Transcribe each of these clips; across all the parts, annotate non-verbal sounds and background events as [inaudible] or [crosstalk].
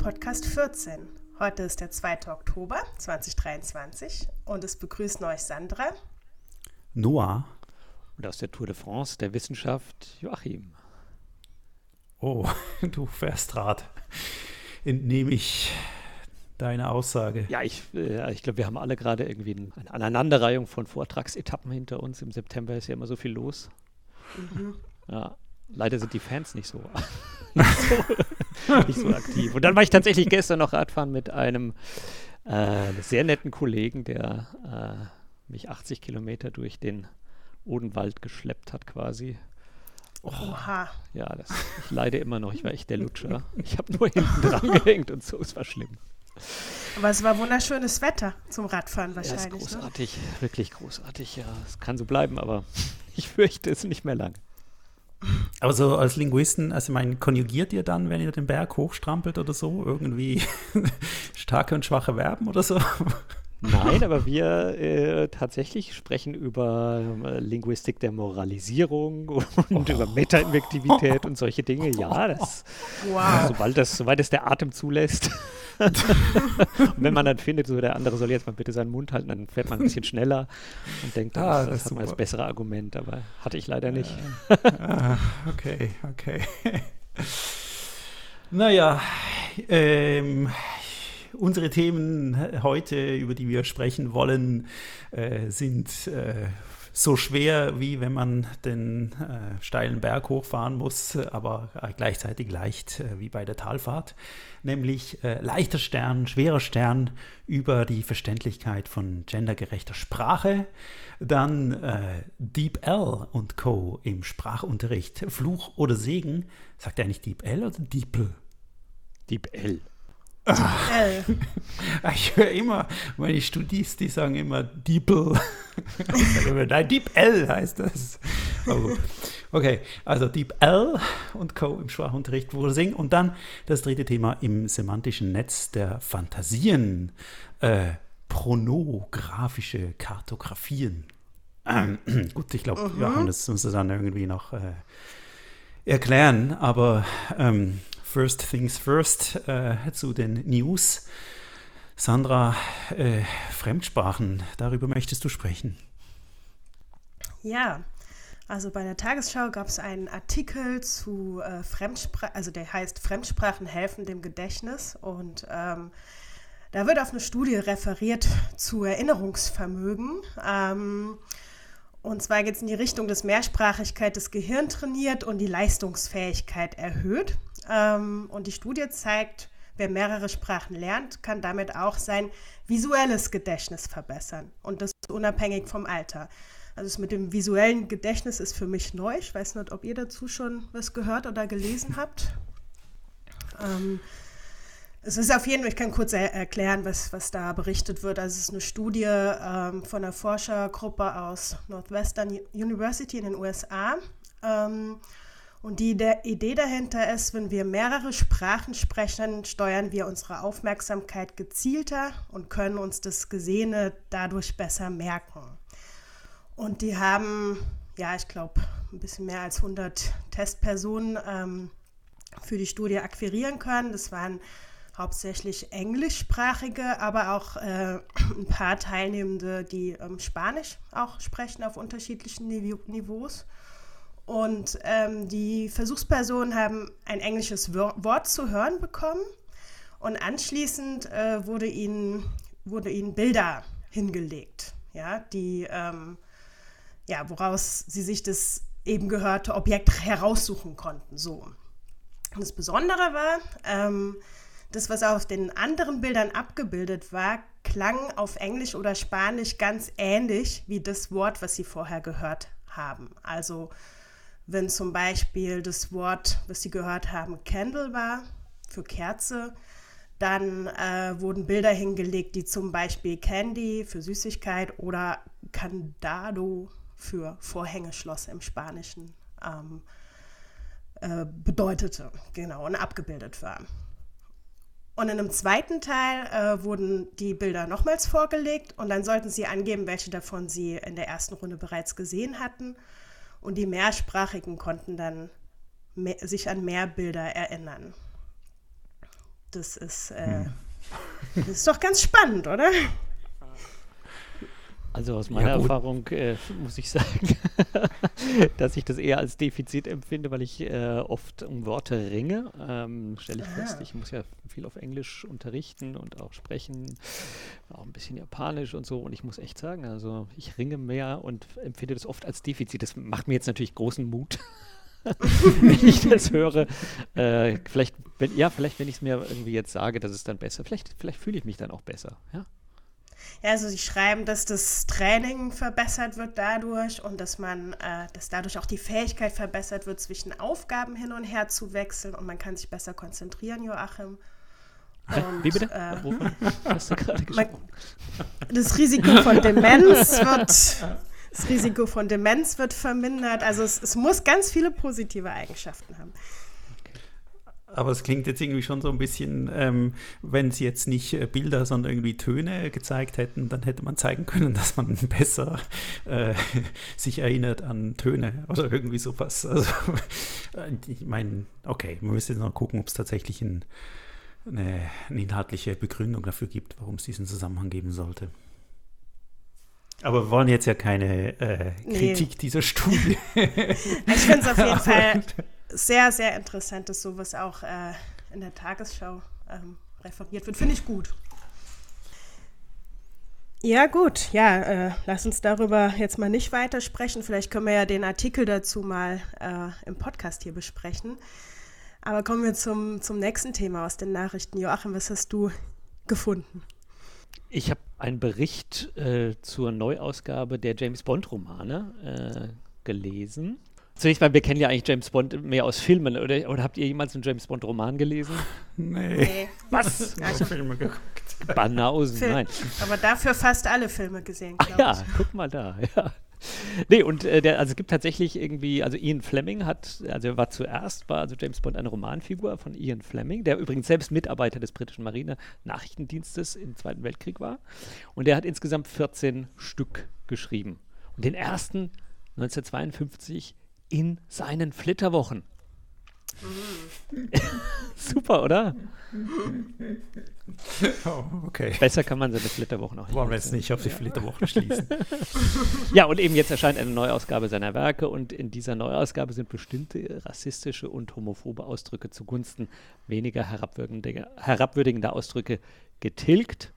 Podcast 14. Heute ist der 2. Oktober 2023 und es begrüßen euch Sandra. Noah. Und aus der Tour de France der Wissenschaft Joachim. Oh, [laughs] du fährst Rad. Entnehme ich deine Aussage. Ja, ich, äh, ich glaube, wir haben alle gerade irgendwie ein, eine Aneinanderreihung von Vortragsetappen hinter uns. Im September ist ja immer so viel los. Ja, leider sind die Fans nicht so, nicht, [laughs] so nicht so aktiv. Und dann war ich tatsächlich gestern noch Radfahren mit einem äh, sehr netten Kollegen, der äh, mich 80 Kilometer durch den Odenwald geschleppt hat quasi. Oha. Ja, das, ich leide immer noch. Ich war echt der Lutscher. Ich habe nur hinten dran [laughs] gehängt und so, es war schlimm. Aber es war wunderschönes Wetter zum Radfahren Ja, ist wahrscheinlich. ne? großartig, wirklich großartig. Ja, es kann so bleiben, aber [laughs] ich fürchte es nicht mehr lang. Aber so als Linguisten, also ich meine, konjugiert ihr dann, wenn ihr den Berg hochstrampelt oder so, irgendwie [laughs] starke und schwache Verben oder so? Nein, [laughs] aber wir äh, tatsächlich sprechen über äh, Linguistik der Moralisierung [laughs] und über Metainvektivität und solche Dinge. Ja, [laughs] das, Wow. sobald, das, sobald es der Atem zulässt. und wenn man dann findet, so der andere soll jetzt mal bitte seinen Mund halten, dann fährt man ein bisschen schneller und denkt, Ah, das, das ist hat man das super. bessere Argument, aber hatte ich leider nicht. ah, okay, okay. naja, ähm, unsere Themen heute, über die wir sprechen wollen, äh, sind äh, so schwer, wie wenn man den äh, steilen Berg hochfahren muss, aber äh, gleichzeitig leicht äh, wie bei der Talfahrt, nämlich äh, leichter Stern, schwerer Stern über die Verständlichkeit von gendergerechter Sprache, dann äh, Deep L und Co. im Sprachunterricht, Fluch oder Segen, sagt er nicht Deep L oder Deeple? Deep L. L. Ich höre immer, meine Studis, die sagen immer Deeple. Immer, [laughs] Nein, Deep L heißt das. Aber, okay, also Deep L und Co. im Sprachunterricht wurde singen. Und dann das dritte Thema im semantischen Netz der Fantasien. Äh, pronographische Kartografien. Ähm, [clears throat] gut, ich glaube, Joachim, das muss er dann irgendwie noch äh, erklären. Aber ähm, first things first äh, zu den News. Sandra, äh, Fremdsprachen, darüber möchtest du sprechen. Ja, also bei der Tagesschau gab es einen Artikel zu äh, Fremdsprachen, also der heißt Fremdsprachen helfen dem Gedächtnis und ähm, da wird auf eine Studie referiert zu Erinnerungsvermögen. Ähm, und zwar geht es in die Richtung, dass Mehrsprachigkeit das Gehirn trainiert und die Leistungsfähigkeit erhöht. Ähm, und die Studie zeigt, wer mehrere Sprachen lernt, kann damit auch sein visuelles Gedächtnis verbessern. Und das unabhängig vom Alter. Also das mit dem visuellen Gedächtnis ist für mich neu. Ich weiß nicht, ob ihr dazu schon was gehört oder gelesen habt. Ähm, Es ist auf jeden Fall, ich kann kurz er erklären, was, was da berichtet wird. Also es ist eine Studie ähm, von einer Forschergruppe aus Northwestern University in den USA. Ähm, und die Idee dahinter ist, wenn wir mehrere Sprachen sprechen, steuern wir unsere Aufmerksamkeit gezielter und können uns das Gesehene dadurch besser merken. Und die haben, ja, ich glaube, ein bisschen mehr als 100 Testpersonen ähm, für die Studie akquirieren können. Das waren hauptsächlich englischsprachige, aber auch äh, ein paar Teilnehmende, die ähm, Spanisch auch sprechen auf unterschiedlichen Nive Niveaus. Und ähm, die Versuchspersonen haben ein englisches Wort zu hören bekommen und anschließend äh, wurde, ihnen, wurde ihnen Bilder hingelegt, ja, die, ähm, ja, woraus sie sich das eben gehörte Objekt heraussuchen konnten. So. Und das Besondere war, ähm, das, was auf den anderen Bildern abgebildet war, klang auf Englisch oder Spanisch ganz ähnlich wie das Wort, was Sie vorher gehört haben. Also wenn zum Beispiel das Wort, was Sie gehört haben, Candle war für Kerze, dann äh, wurden Bilder hingelegt, die zum Beispiel Candy für Süßigkeit oder Candado für Vorhängeschloss im Spanischen ähm, äh, bedeutete, genau, und abgebildet war. Und in einem zweiten Teil äh, wurden die Bilder nochmals vorgelegt und dann sollten sie angeben, welche davon sie in der ersten Runde bereits gesehen hatten. Und die Mehrsprachigen konnten dann mehr, sich an mehr Bilder erinnern. Das ist, äh, hm. das ist doch ganz spannend, oder? Also aus meiner ja, Erfahrung äh, muss ich sagen, [laughs] dass ich das eher als Defizit empfinde, weil ich äh, oft um Worte ringe. Ähm, Stelle ich Aha. fest, ich muss ja viel auf Englisch unterrichten und auch sprechen, auch ein bisschen Japanisch und so. Und ich muss echt sagen, also ich ringe mehr und empfinde das oft als Defizit. Das macht mir jetzt natürlich großen Mut. [laughs] wenn ich das höre, äh, vielleicht, wenn, ja, vielleicht, wenn ich es mir irgendwie jetzt sage, dass es dann besser, vielleicht, vielleicht fühle ich mich dann auch besser, ja. Also sie schreiben, dass das Training verbessert wird dadurch und dass man, äh, dass dadurch auch die Fähigkeit verbessert wird, zwischen Aufgaben hin und her zu wechseln und man kann sich besser konzentrieren, Joachim. Und, Wie bitte? Äh, [laughs] hast du gerade gesprochen? Das Risiko von [laughs] Demenz wird das Risiko von Demenz wird vermindert. Also es, es muss ganz viele positive Eigenschaften haben. Aber es klingt jetzt irgendwie schon so ein bisschen, ähm, wenn sie jetzt nicht äh, Bilder, sondern irgendwie Töne gezeigt hätten, dann hätte man zeigen können, [laughs] dass man besser äh, [laughs] sich erinnert an Töne oder irgendwie sowas. [laughs] Also, äh, ich meine, okay, man müsste jetzt noch gucken, ob es tatsächlich ein, eine, eine, inhaltliche Begründung dafür gibt, warum es diesen Zusammenhang geben sollte. Aber wir wollen jetzt ja keine äh, Kritik nee. dieser Studie. ich finde es auf jeden Fall sehr, sehr interessant, dass sowas auch äh, in der Tagesschau ähm, referiert wird. Finde ich gut. Ja, gut. Ja, äh, lass uns darüber jetzt mal nicht weitersprechen. Vielleicht können wir ja den Artikel dazu mal äh, im Podcast hier besprechen. Aber kommen wir zum, zum nächsten Thema aus den Nachrichten. Joachim, was hast du gefunden? Ich habe einen Bericht äh, zur Neuausgabe der James Bond-Romane äh, gelesen. Zunächst mal, wir kennen ja eigentlich James Bond mehr aus Filmen, oder, oder habt ihr jemals einen James Bond-Roman gelesen? Nee. nee. Was? Ja, ich Filme geguckt. Banausen, Film. nein. Aber dafür fast alle Filme gesehen, glaube Ja, guck mal da, [laughs] ja. Nee, und äh, der, also es gibt tatsächlich irgendwie, also Ian Fleming hat, also er war zuerst, war also James Bond eine Romanfigur von Ian Fleming, der übrigens selbst Mitarbeiter des britischen Marine-Nachrichtendienstes im Zweiten Weltkrieg war. Und der hat insgesamt 14 Stück geschrieben. Und den ersten 1952 in seinen Flitterwochen. [laughs] Super, oder? Oh, okay. Besser kann man seine Flitterwochen auch nicht. Wollen wir jetzt nicht auf die Flitterwochen schließen. [laughs] ja, und eben jetzt erscheint eine Neuausgabe seiner Werke und in dieser Neuausgabe sind bestimmte rassistische und homophobe Ausdrücke zugunsten weniger herabwürdigender, herabwürdigender Ausdrücke getilgt.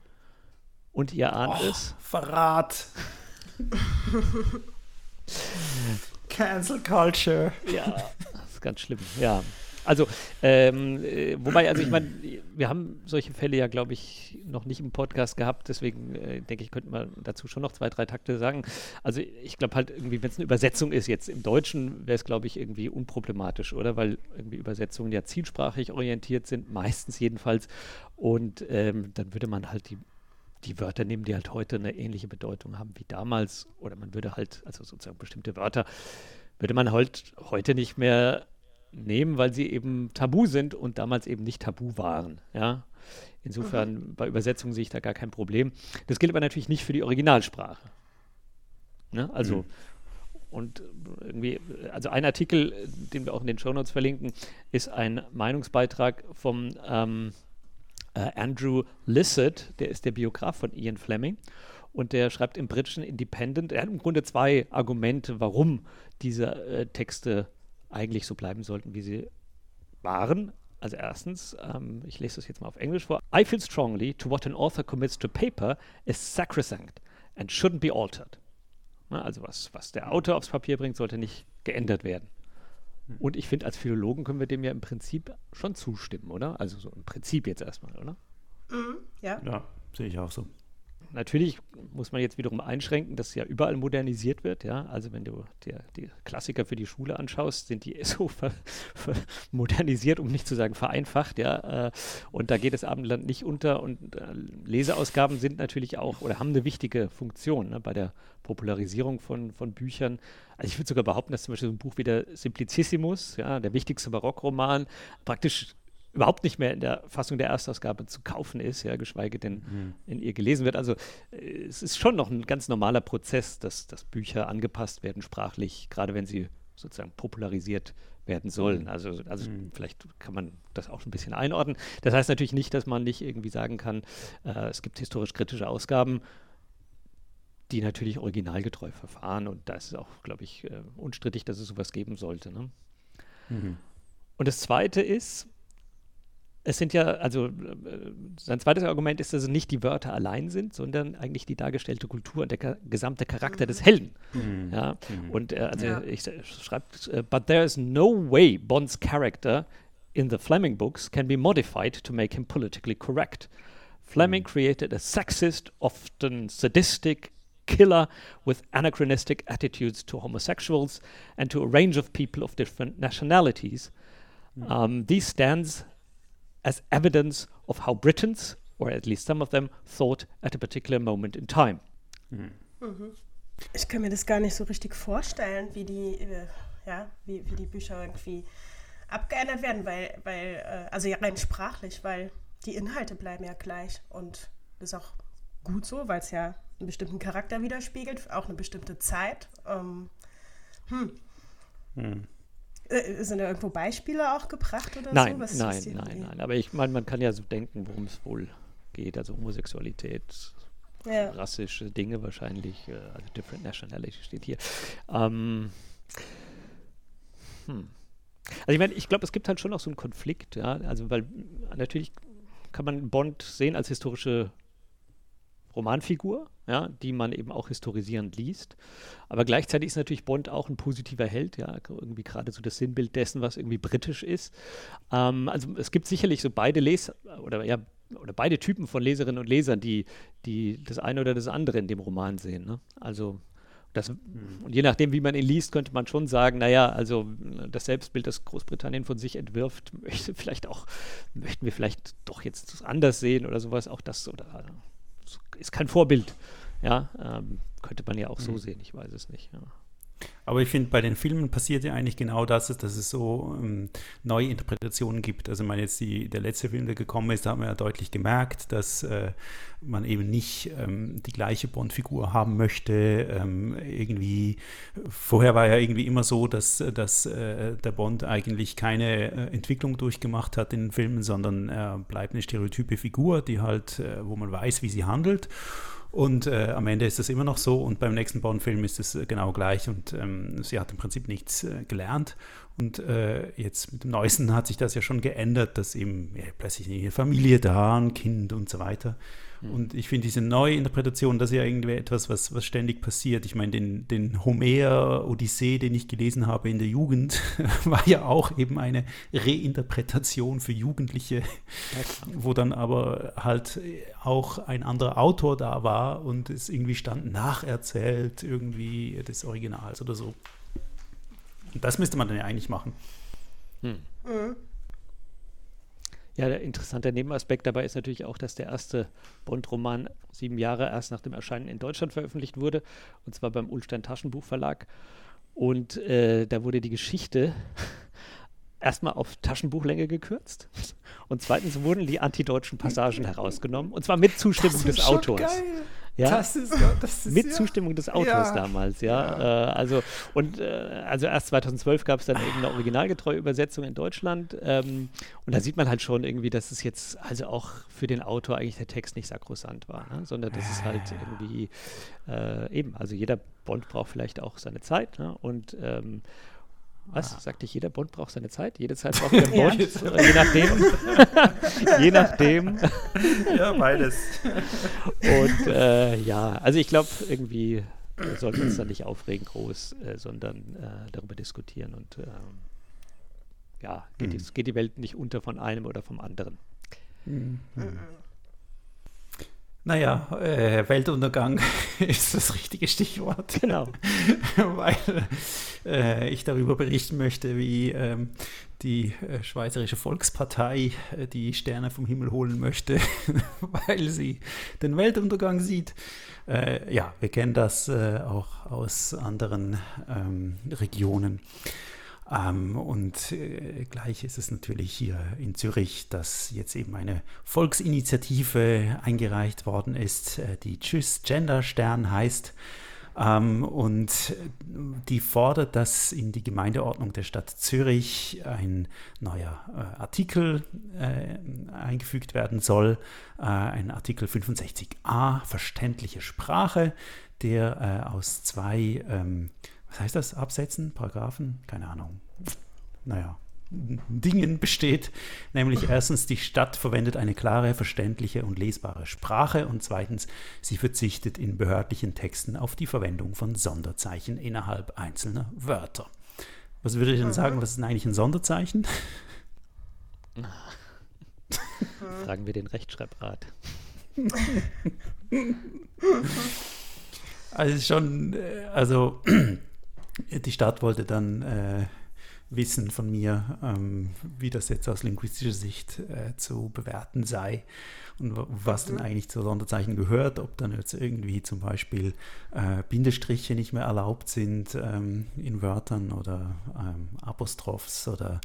Und ihr ahnt oh, es. Verrat. [laughs] Cancel Culture. Ja, das ist ganz schlimm. Ja. Also, ähm, äh, wobei, also ich meine, wir haben solche Fälle ja, glaube ich, noch nicht im Podcast gehabt, deswegen äh, denke ich, könnte man dazu schon noch zwei, drei Takte sagen. Also ich glaube halt irgendwie, wenn es eine Übersetzung ist, jetzt im Deutschen wäre es, glaube ich, irgendwie unproblematisch, oder? Weil irgendwie Übersetzungen ja zielsprachig orientiert sind, meistens jedenfalls. Und ähm, dann würde man halt die die Wörter nehmen, die halt heute eine ähnliche Bedeutung haben wie damals. Oder man würde halt, also sozusagen bestimmte Wörter, würde man halt heute nicht mehr nehmen, weil sie eben tabu sind und damals eben nicht tabu waren. Ja? Insofern mhm. bei Übersetzungen sehe ich da gar kein Problem. Das gilt aber natürlich nicht für die Originalsprache. Ne? Also mhm. Und irgendwie, also ein Artikel, den wir auch in den Shownotes verlinken, ist ein Meinungsbeitrag vom ähm, äh, Andrew Lissett, der ist der Biograf von Ian Fleming. Und der schreibt im britischen Independent, er hat im Grunde zwei Argumente, warum diese äh, Texte eigentlich so bleiben sollten, wie sie waren. Also erstens, ähm, ich lese das jetzt mal auf Englisch vor. I feel strongly to what an author commits to paper is sacrosanct and shouldn't be altered. Na, also was, was der Autor aufs Papier bringt, sollte nicht geändert werden. Hm. Und ich finde, als Philologen können wir dem ja im Prinzip schon zustimmen, oder? Also so im Prinzip jetzt erstmal, oder? Mhm, ja. Ja, sehe ich auch so. Natürlich muss man jetzt wiederum einschränken, dass ja überall modernisiert wird. Ja? Also wenn du dir die Klassiker für die Schule anschaust, sind die [laughs] so ver, ver modernisiert, um nicht zu sagen vereinfacht. Ja? Äh, und da geht das Abendland nicht unter. Und äh, Leseausgaben sind natürlich auch oder haben eine wichtige Funktion ne? bei der Popularisierung von, von Büchern. Also ich würde sogar behaupten, dass zum Beispiel so ein Buch wie der Simplicissimus, ja, der wichtigste Barockroman, praktisch überhaupt nicht mehr in der Fassung der Erstausgabe zu kaufen ist, ja, geschweige denn mhm. in ihr gelesen wird. Also äh, es ist schon noch ein ganz normaler Prozess, dass, dass Bücher angepasst werden sprachlich, gerade wenn sie sozusagen popularisiert werden sollen. Mhm. Also, also mhm. vielleicht kann man das auch ein bisschen einordnen. Das heißt natürlich nicht, dass man nicht irgendwie sagen kann, äh, es gibt historisch kritische Ausgaben, die natürlich originalgetreu verfahren und da ist es auch, glaube ich, äh, unstrittig, dass es sowas geben sollte. Ne? Mhm. Und das Zweite ist, es sind ja, also äh, sein zweites Argument ist, dass es nicht die Wörter allein sind, sondern eigentlich die dargestellte Kultur und der ka gesamte Charakter mhm. des Helden. Mhm. Ja? Mhm. Und äh, also ja. ich schreibe, uh, but there is no way Bond's character in the Fleming books can be modified to make him politically correct. Fleming mhm. created a sexist, often sadistic killer with anachronistic attitudes to homosexuals and to a range of people of different nationalities. Mhm. Um, these stands as evidence of how Britons, or at least some of them, thought at a particular moment in time. Mhm. Mhm. Ich kann mir das gar nicht so richtig vorstellen, wie die, äh, ja, wie, wie die Bücher irgendwie abgeändert werden, weil, weil äh, also ja rein sprachlich, weil die Inhalte bleiben ja gleich und das ist auch gut so, weil es ja einen bestimmten Charakter widerspiegelt, auch eine bestimmte Zeit. Ähm, hm. Hm. Äh, sind da irgendwo Beispiele auch gebracht oder nein, so? Was nein, nein, nein. Aber ich meine, man kann ja so denken, worum es wohl geht. Also Homosexualität, ja. rassische Dinge wahrscheinlich, äh, also different nationality steht hier. Ähm, hm. Also ich meine, ich glaube, es gibt halt schon noch so einen Konflikt, ja. Also weil natürlich kann man Bond sehen als historische Romanfigur, ja, die man eben auch historisierend liest. Aber gleichzeitig ist natürlich Bond auch ein positiver Held, ja, irgendwie gerade so das Sinnbild dessen, was irgendwie britisch ist. Ähm, also es gibt sicherlich so beide Les oder ja oder beide Typen von Leserinnen und Lesern, die, die das eine oder das andere in dem Roman sehen. Ne? Also das, und je nachdem, wie man ihn liest, könnte man schon sagen, naja, also das Selbstbild, das Großbritannien von sich entwirft, [laughs] möchte vielleicht auch, möchten wir vielleicht doch jetzt anders sehen oder sowas, auch das oder ist kein Vorbild. Ja, ähm, könnte man ja auch so mhm. sehen, ich weiß es nicht. Ja. Aber ich finde, bei den Filmen passiert ja eigentlich genau das, dass es so ähm, neue Interpretationen gibt. Also, ich meine, jetzt die, der letzte Film, der gekommen ist, da haben wir ja deutlich gemerkt, dass äh, man eben nicht ähm, die gleiche Bond-Figur haben möchte. Ähm, irgendwie, vorher war ja irgendwie immer so, dass, dass äh, der Bond eigentlich keine äh, Entwicklung durchgemacht hat in den Filmen, sondern er bleibt eine stereotype Figur, die halt, äh, wo man weiß, wie sie handelt. Und äh, am Ende ist das immer noch so und beim nächsten Bond-Film ist es äh, genau gleich und ähm, sie hat im Prinzip nichts äh, gelernt. Und äh, jetzt mit dem Neuesten hat sich das ja schon geändert, dass eben ja, plötzlich eine Familie da, ein Kind und so weiter. Und ich finde diese Neuinterpretation, das ist ja irgendwie etwas, was, was ständig passiert. Ich meine, den, den Homer-Odyssee, den ich gelesen habe in der Jugend, [laughs] war ja auch eben eine Reinterpretation für Jugendliche, wo dann aber halt auch ein anderer Autor da war und es irgendwie stand nacherzählt irgendwie des Originals oder so. Und das müsste man dann ja eigentlich machen. Hm. Mhm. Ja, der interessante Nebenaspekt dabei ist natürlich auch, dass der erste Bond-Roman sieben Jahre erst nach dem Erscheinen in Deutschland veröffentlicht wurde, und zwar beim Ulstein Taschenbuchverlag. Und äh, da wurde die Geschichte [laughs] erstmal auf Taschenbuchlänge gekürzt und zweitens wurden die antideutschen Passagen herausgenommen und zwar mit Zustimmung des Autors. Geil. Ja, das ist, das ist mit ja. Zustimmung des Autors ja. damals, ja. Äh, also und äh, also erst 2012 gab es dann eben eine originalgetreue Übersetzung in Deutschland ähm, und da sieht man halt schon irgendwie, dass es jetzt also auch für den Autor eigentlich der Text nicht sakrosant war, ne? sondern das ist halt irgendwie äh, eben, also jeder Bond braucht vielleicht auch seine Zeit ne? und ähm, was? Ah. Sagte ich, jeder Bond braucht seine Zeit? Jede Zeit braucht ein Bond? ja. Je nachdem. [laughs] je nachdem. ja, beides. Und äh, ja, also ich glaube, irgendwie sollten wir uns da nicht aufregen groß, äh, sondern äh, darüber diskutieren. Und ähm, ja, geht, mhm. die, geht, die, Welt nicht unter von einem oder vom anderen. Mhm. Mhm. Naja, äh, Weltuntergang [laughs] ist das richtige Stichwort. Genau. [laughs] Weil äh, ich darüber berichten möchte, wie ähm, die äh, Schweizerische Volkspartei äh, die Sterne vom Himmel holen möchte, [laughs] weil sie den Weltuntergang sieht. Äh, ja, wir kennen das äh, auch aus anderen ähm, Regionen. Ähm, und äh, gleich ist es natürlich hier in Zürich, dass jetzt eben eine Volksinitiative eingereicht worden ist, äh, die Tschüss Gender Stern heißt. Ähm, und die fordert, dass in die Gemeindeordnung der Stadt Zürich ein neuer äh, Artikel äh, eingefügt werden soll, äh, ein Artikel 65a, verständliche Sprache, der äh, aus zwei ähm, was heißt das, Absätzen, Paragraphen, keine Ahnung. Naja, Dingen besteht, nämlich erstens, die Stadt verwendet eine klare, verständliche und lesbare Sprache und zweitens, sie verzichtet in behördlichen Texten auf die Verwendung von Sonderzeichen innerhalb einzelner Wörter. Was würde ich denn sagen, was ist denn eigentlich ein Sonderzeichen? [laughs] Fragen wir den Rechtschreibrat. also schon, äh, also die Stadt wollte dann äh, wissen von mir, ähm, wie das jetzt aus linguistischer Sicht äh, zu bewerten sei und was denn eigentlich zu Sonderzeichen gehört, ob dann jetzt irgendwie zum Beispiel äh, Bindestriche nicht mehr erlaubt sind ähm, in Wörtern oder ähm, Apostrophs oder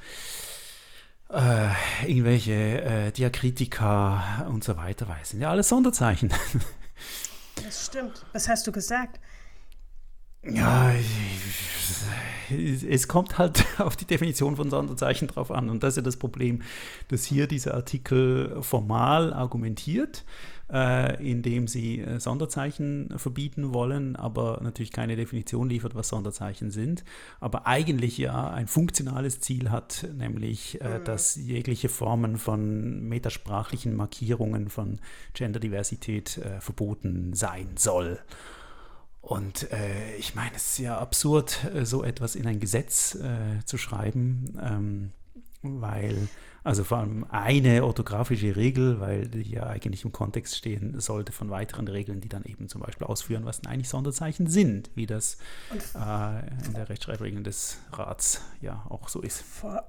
äh, irgendwelche äh, Diakritika und so weiter, weil es sind ja alles Sonderzeichen. [laughs] Das stimmt. Was hast du gesagt? Ja, es kommt halt [laughs] auf die Definition von Sonderzeichen drauf an. Und das ist ja das Problem, dass hier dieser Artikel formal argumentiert, äh, indem sie äh, Sonderzeichen verbieten wollen, aber natürlich keine Definition liefert, was Sonderzeichen sind. Aber eigentlich ja ein funktionales Ziel hat, nämlich, äh, mhm. dass jegliche Formen von metasprachlichen Markierungen von Genderdiversität äh, verboten sein soll. Und äh, ich meine, es ist ja absurd, äh, so etwas in ein Gesetz äh, zu schreiben, ähm, weil, also vor allem eine orthografische Regel, weil die ja eigentlich im Kontext stehen sollte von weiteren Regeln, die dann eben zum Beispiel ausführen, was denn eigentlich Sonderzeichen sind, wie das äh, in der Rechtschreibregel des Rats ja auch so ist. Vor,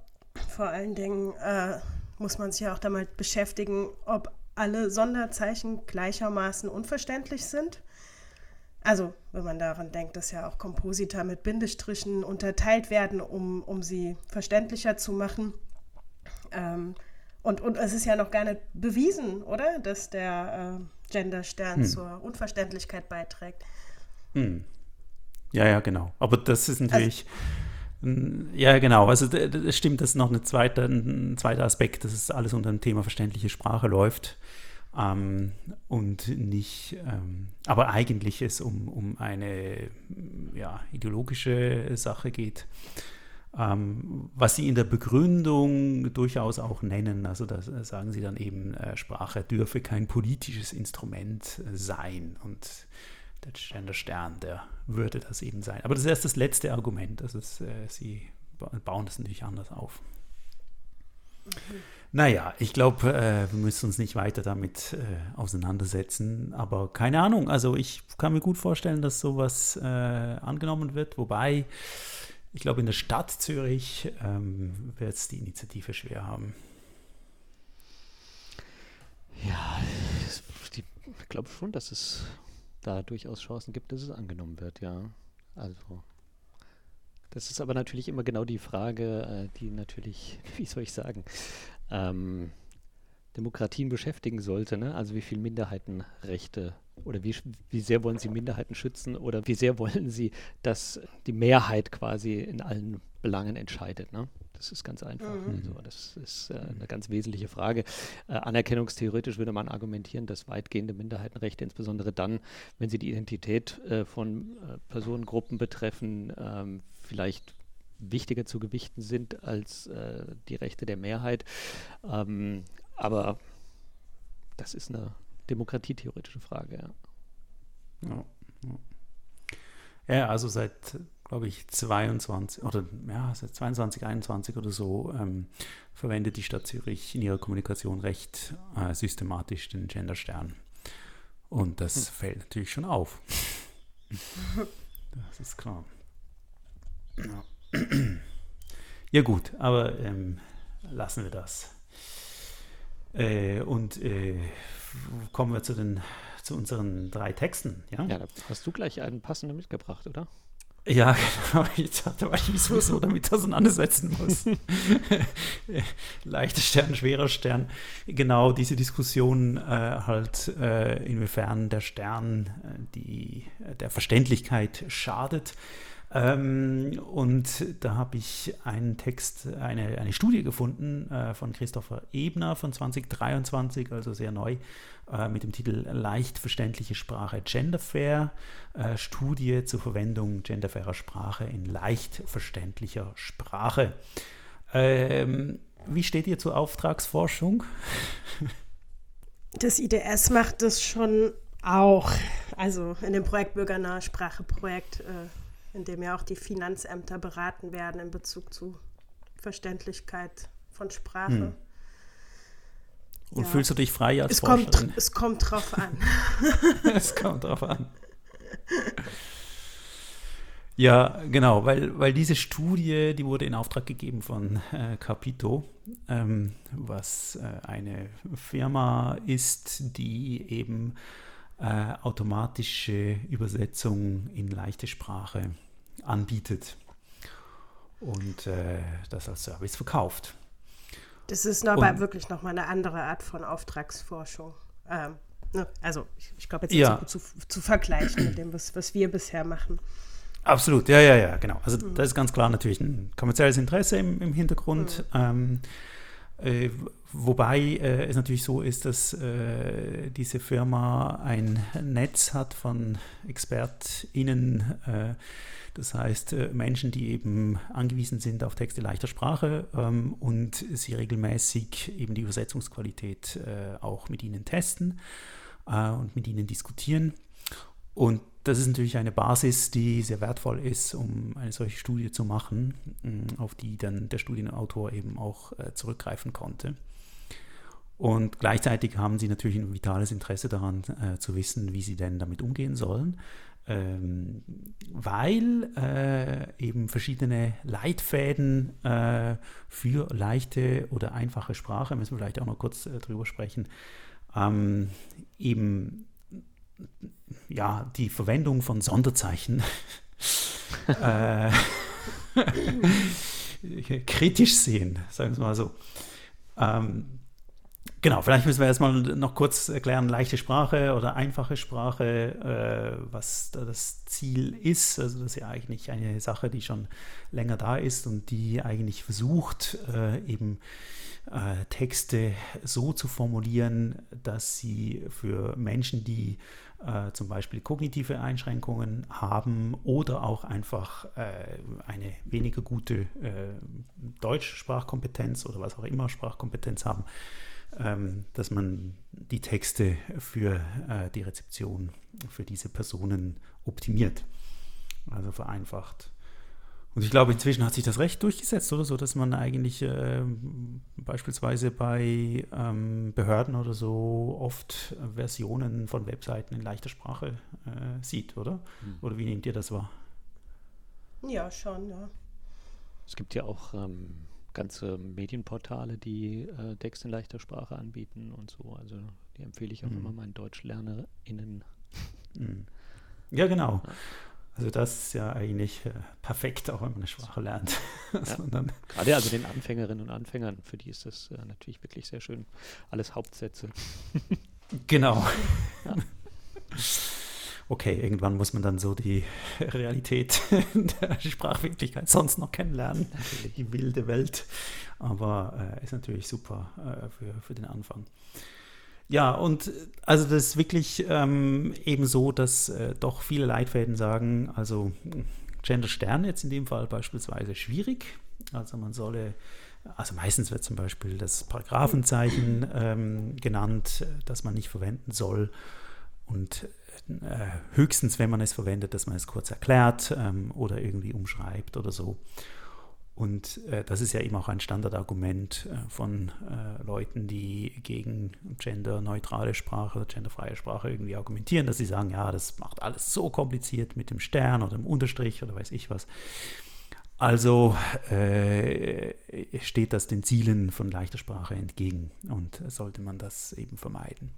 vor allen Dingen äh, muss man sich ja auch damit beschäftigen, ob alle Sonderzeichen gleichermaßen unverständlich sind also, wenn man daran denkt, dass ja auch Komposita mit Bindestrichen unterteilt werden, um, um sie verständlicher zu machen. Ähm, und, und es ist ja noch gar nicht bewiesen, oder? Dass der äh, Genderstern hm. zur Unverständlichkeit beiträgt. Hm. Ja, ja, genau. Aber das ist natürlich. Also, ja, genau. Also das stimmt, das ist noch eine zweite, ein zweiter Aspekt, dass es alles unter dem Thema verständliche Sprache läuft. Ähm, und nicht, ähm, aber eigentlich es um, um eine ja, ideologische Sache geht. Ähm, was sie in der Begründung durchaus auch nennen, also da sagen sie dann eben, äh, Sprache dürfe kein politisches Instrument sein und der Stern, der Stern, der würde das eben sein. Aber das ist erst das letzte Argument, also es, äh, sie bauen das natürlich anders auf. Mhm. Naja, ich glaube, äh, wir müssen uns nicht weiter damit äh, auseinandersetzen. Aber keine Ahnung, also ich kann mir gut vorstellen, dass sowas äh, angenommen wird. Wobei, ich glaube, in der Stadt Zürich ähm, wird es die Initiative schwer haben. Ja, ich glaube schon, dass es da durchaus Chancen gibt, dass es angenommen wird, ja. Also das ist aber natürlich immer genau die Frage, äh, die natürlich, [laughs] wie soll ich sagen, ähm, Demokratien beschäftigen sollte. Ne? Also wie viele Minderheitenrechte oder wie, wie sehr wollen sie Minderheiten schützen oder wie sehr wollen sie, dass die Mehrheit quasi in allen Belangen entscheidet. Ne? Das ist ganz einfach. Mhm. Also das ist äh, eine ganz wesentliche Frage. Äh, anerkennungstheoretisch würde man argumentieren, dass weitgehende Minderheitenrechte, insbesondere dann, wenn sie die Identität äh, von äh, Personengruppen betreffen, ähm, vielleicht wichtiger zu gewichten sind als äh, die Rechte der Mehrheit. Ähm, aber das ist eine demokratietheoretische Frage, ja. Ja, ja. ja also seit, glaube ich, 22 oder ja, seit 22, 21 oder so ähm, verwendet die Stadt Zürich in ihrer Kommunikation recht äh, systematisch den Genderstern. Und das hm. fällt natürlich schon auf. das ist klar. Ja. [clears throat] Ja gut, aber ähm, lassen wir das. Äh, und äh, kommen wir zu, den, zu unseren drei Texten. Ja, ja da hast du gleich einen passenden mitgebracht, oder? Ja, [laughs] genau. Ich dachte, weil ich mich sowieso damit auseinandersetzen muss. [laughs] Leichter Stern, schwerer Stern. Genau diese Diskussion äh, halt, äh, inwiefern der Stern äh, die, der Verständlichkeit schadet. Ähm, und da habe ich einen Text, eine, eine Studie gefunden äh, von Christopher Ebner von 2023, also sehr neu, äh, mit dem Titel Leicht verständliche Sprache Genderfair, äh, Studie zur Verwendung genderfairer Sprache in leicht verständlicher Sprache. Ähm, wie steht ihr zur Auftragsforschung? Das IDS macht das schon auch. Also in dem Projekt Bürgernahe Sprache Projekt äh, in dem ja auch die Finanzämter beraten werden in Bezug zu Verständlichkeit von Sprache. Hm. Und ja. fühlst du dich frei als es Forscherin? Kommt, es kommt drauf an. [laughs] es kommt drauf an. Ja, genau, weil, weil diese Studie, die wurde in Auftrag gegeben von äh, Capito, ähm, was äh, eine Firma ist, die eben äh, automatische Übersetzung in leichte Sprache anbietet und äh, das als Service verkauft. Das ist aber wirklich nochmal eine andere Art von Auftragsforschung. Ähm, ne? Also ich, ich glaube jetzt ja. nicht so zu, zu, vergleichen mit dem, was, was wir bisher machen. Absolut, ja, ja, ja, genau. Also mhm. das ist ganz klar natürlich ein kommerzielles Interesse im, im Hintergrund. Mhm. Ähm, äh, wobei äh, es natürlich so ist, dass äh, diese Firma ein Netz hat von ExpertInnen, äh, das heißt äh, Menschen, die eben angewiesen sind auf Texte leichter Sprache ähm, und sie regelmäßig eben die Übersetzungsqualität äh, auch mit ihnen testen und mit ihnen diskutieren. Und das ist natürlich eine Basis, die sehr wertvoll ist, um eine solche Studie zu machen, mm, auf die dann der Studienautor eben auch äh, zurückgreifen konnte. Und gleichzeitig haben sie natürlich ein vitales Interesse daran äh, zu wissen, wie sie denn damit umgehen sollen, ähm, weil äh, eben verschiedene Leitfäden äh, für leichte oder einfache Sprache, müssen wir vielleicht auch noch kurz äh, drüber sprechen, ähm, eben ja, die Verwendung von Sonderzeichen [laughs] äh, [laughs] kritisch sehen, sagen wir mal so. Ähm, genau, vielleicht müssen wir erstmal noch kurz erklären, leichte Sprache oder einfache Sprache, äh, was da das Ziel ist. Also das ist ja eigentlich eine Sache, die schon länger da ist und die eigentlich versucht, äh, eben äh, Texte so zu formulieren, dass sie für Menschen, die äh, zum Beispiel kognitive Einschränkungen haben oder auch einfach äh, eine weniger gute äh, Deutschsprachkompetenz oder was auch immer Sprachkompetenz haben, ähm, dass man die Texte für äh, die Rezeption für diese Personen optimiert, also vereinfacht. Und ich glaube, inzwischen hat sich das Recht durchgesetzt oder so, dass man eigentlich äh, beispielsweise bei ähm, Behörden oder so oft Versionen von Webseiten in leichter Sprache äh, sieht, oder? Hm. Oder wie nehmt ihr das wahr? Ja, schon, ja. Es gibt ja auch ähm, ganze Medienportale, die äh, Text in leichter Sprache anbieten und so. Also die empfehle ich auch hm. immer meinen DeutschlernerInnen. Hm. [laughs] Ja, genau. Ja. Also das ist ja eigentlich äh, perfekt, auch wenn man eine Sprache lernt. [laughs] ja. Gerade also den Anfängerinnen und Anfängern, für die ist das äh, natürlich wirklich sehr schön. Alles Hauptsätze. genau. [laughs] Ja. Okay, irgendwann muss man dann so die [laughs] Realität [laughs] der Sprachwirklichkeit sonst noch kennenlernen. Natürlich. Die wilde Welt. Aber äh, ist natürlich super äh, für, für den Anfang. Ja, und also das ist wirklich ähm, eben so, dass äh, doch viele Leitfäden sagen, also Gender Stern jetzt in dem Fall beispielsweise schwierig. Also man solle, also meistens wird zum Beispiel das Paragraphenzeichen ähm, genannt, das man nicht verwenden soll. Und äh, höchstens, wenn man es verwendet, dass man es kurz erklärt ähm, oder irgendwie umschreibt oder so. Und äh, das ist ja eben auch ein Standardargument äh, von äh, Leuten, die gegen genderneutrale Sprache, genderfreie Sprache irgendwie argumentieren, dass sie sagen, ja, das macht alles so kompliziert mit dem Stern oder dem Unterstrich oder weiß ich was. Also äh, steht das den Zielen von leichter Sprache entgegen und sollte man das eben vermeiden.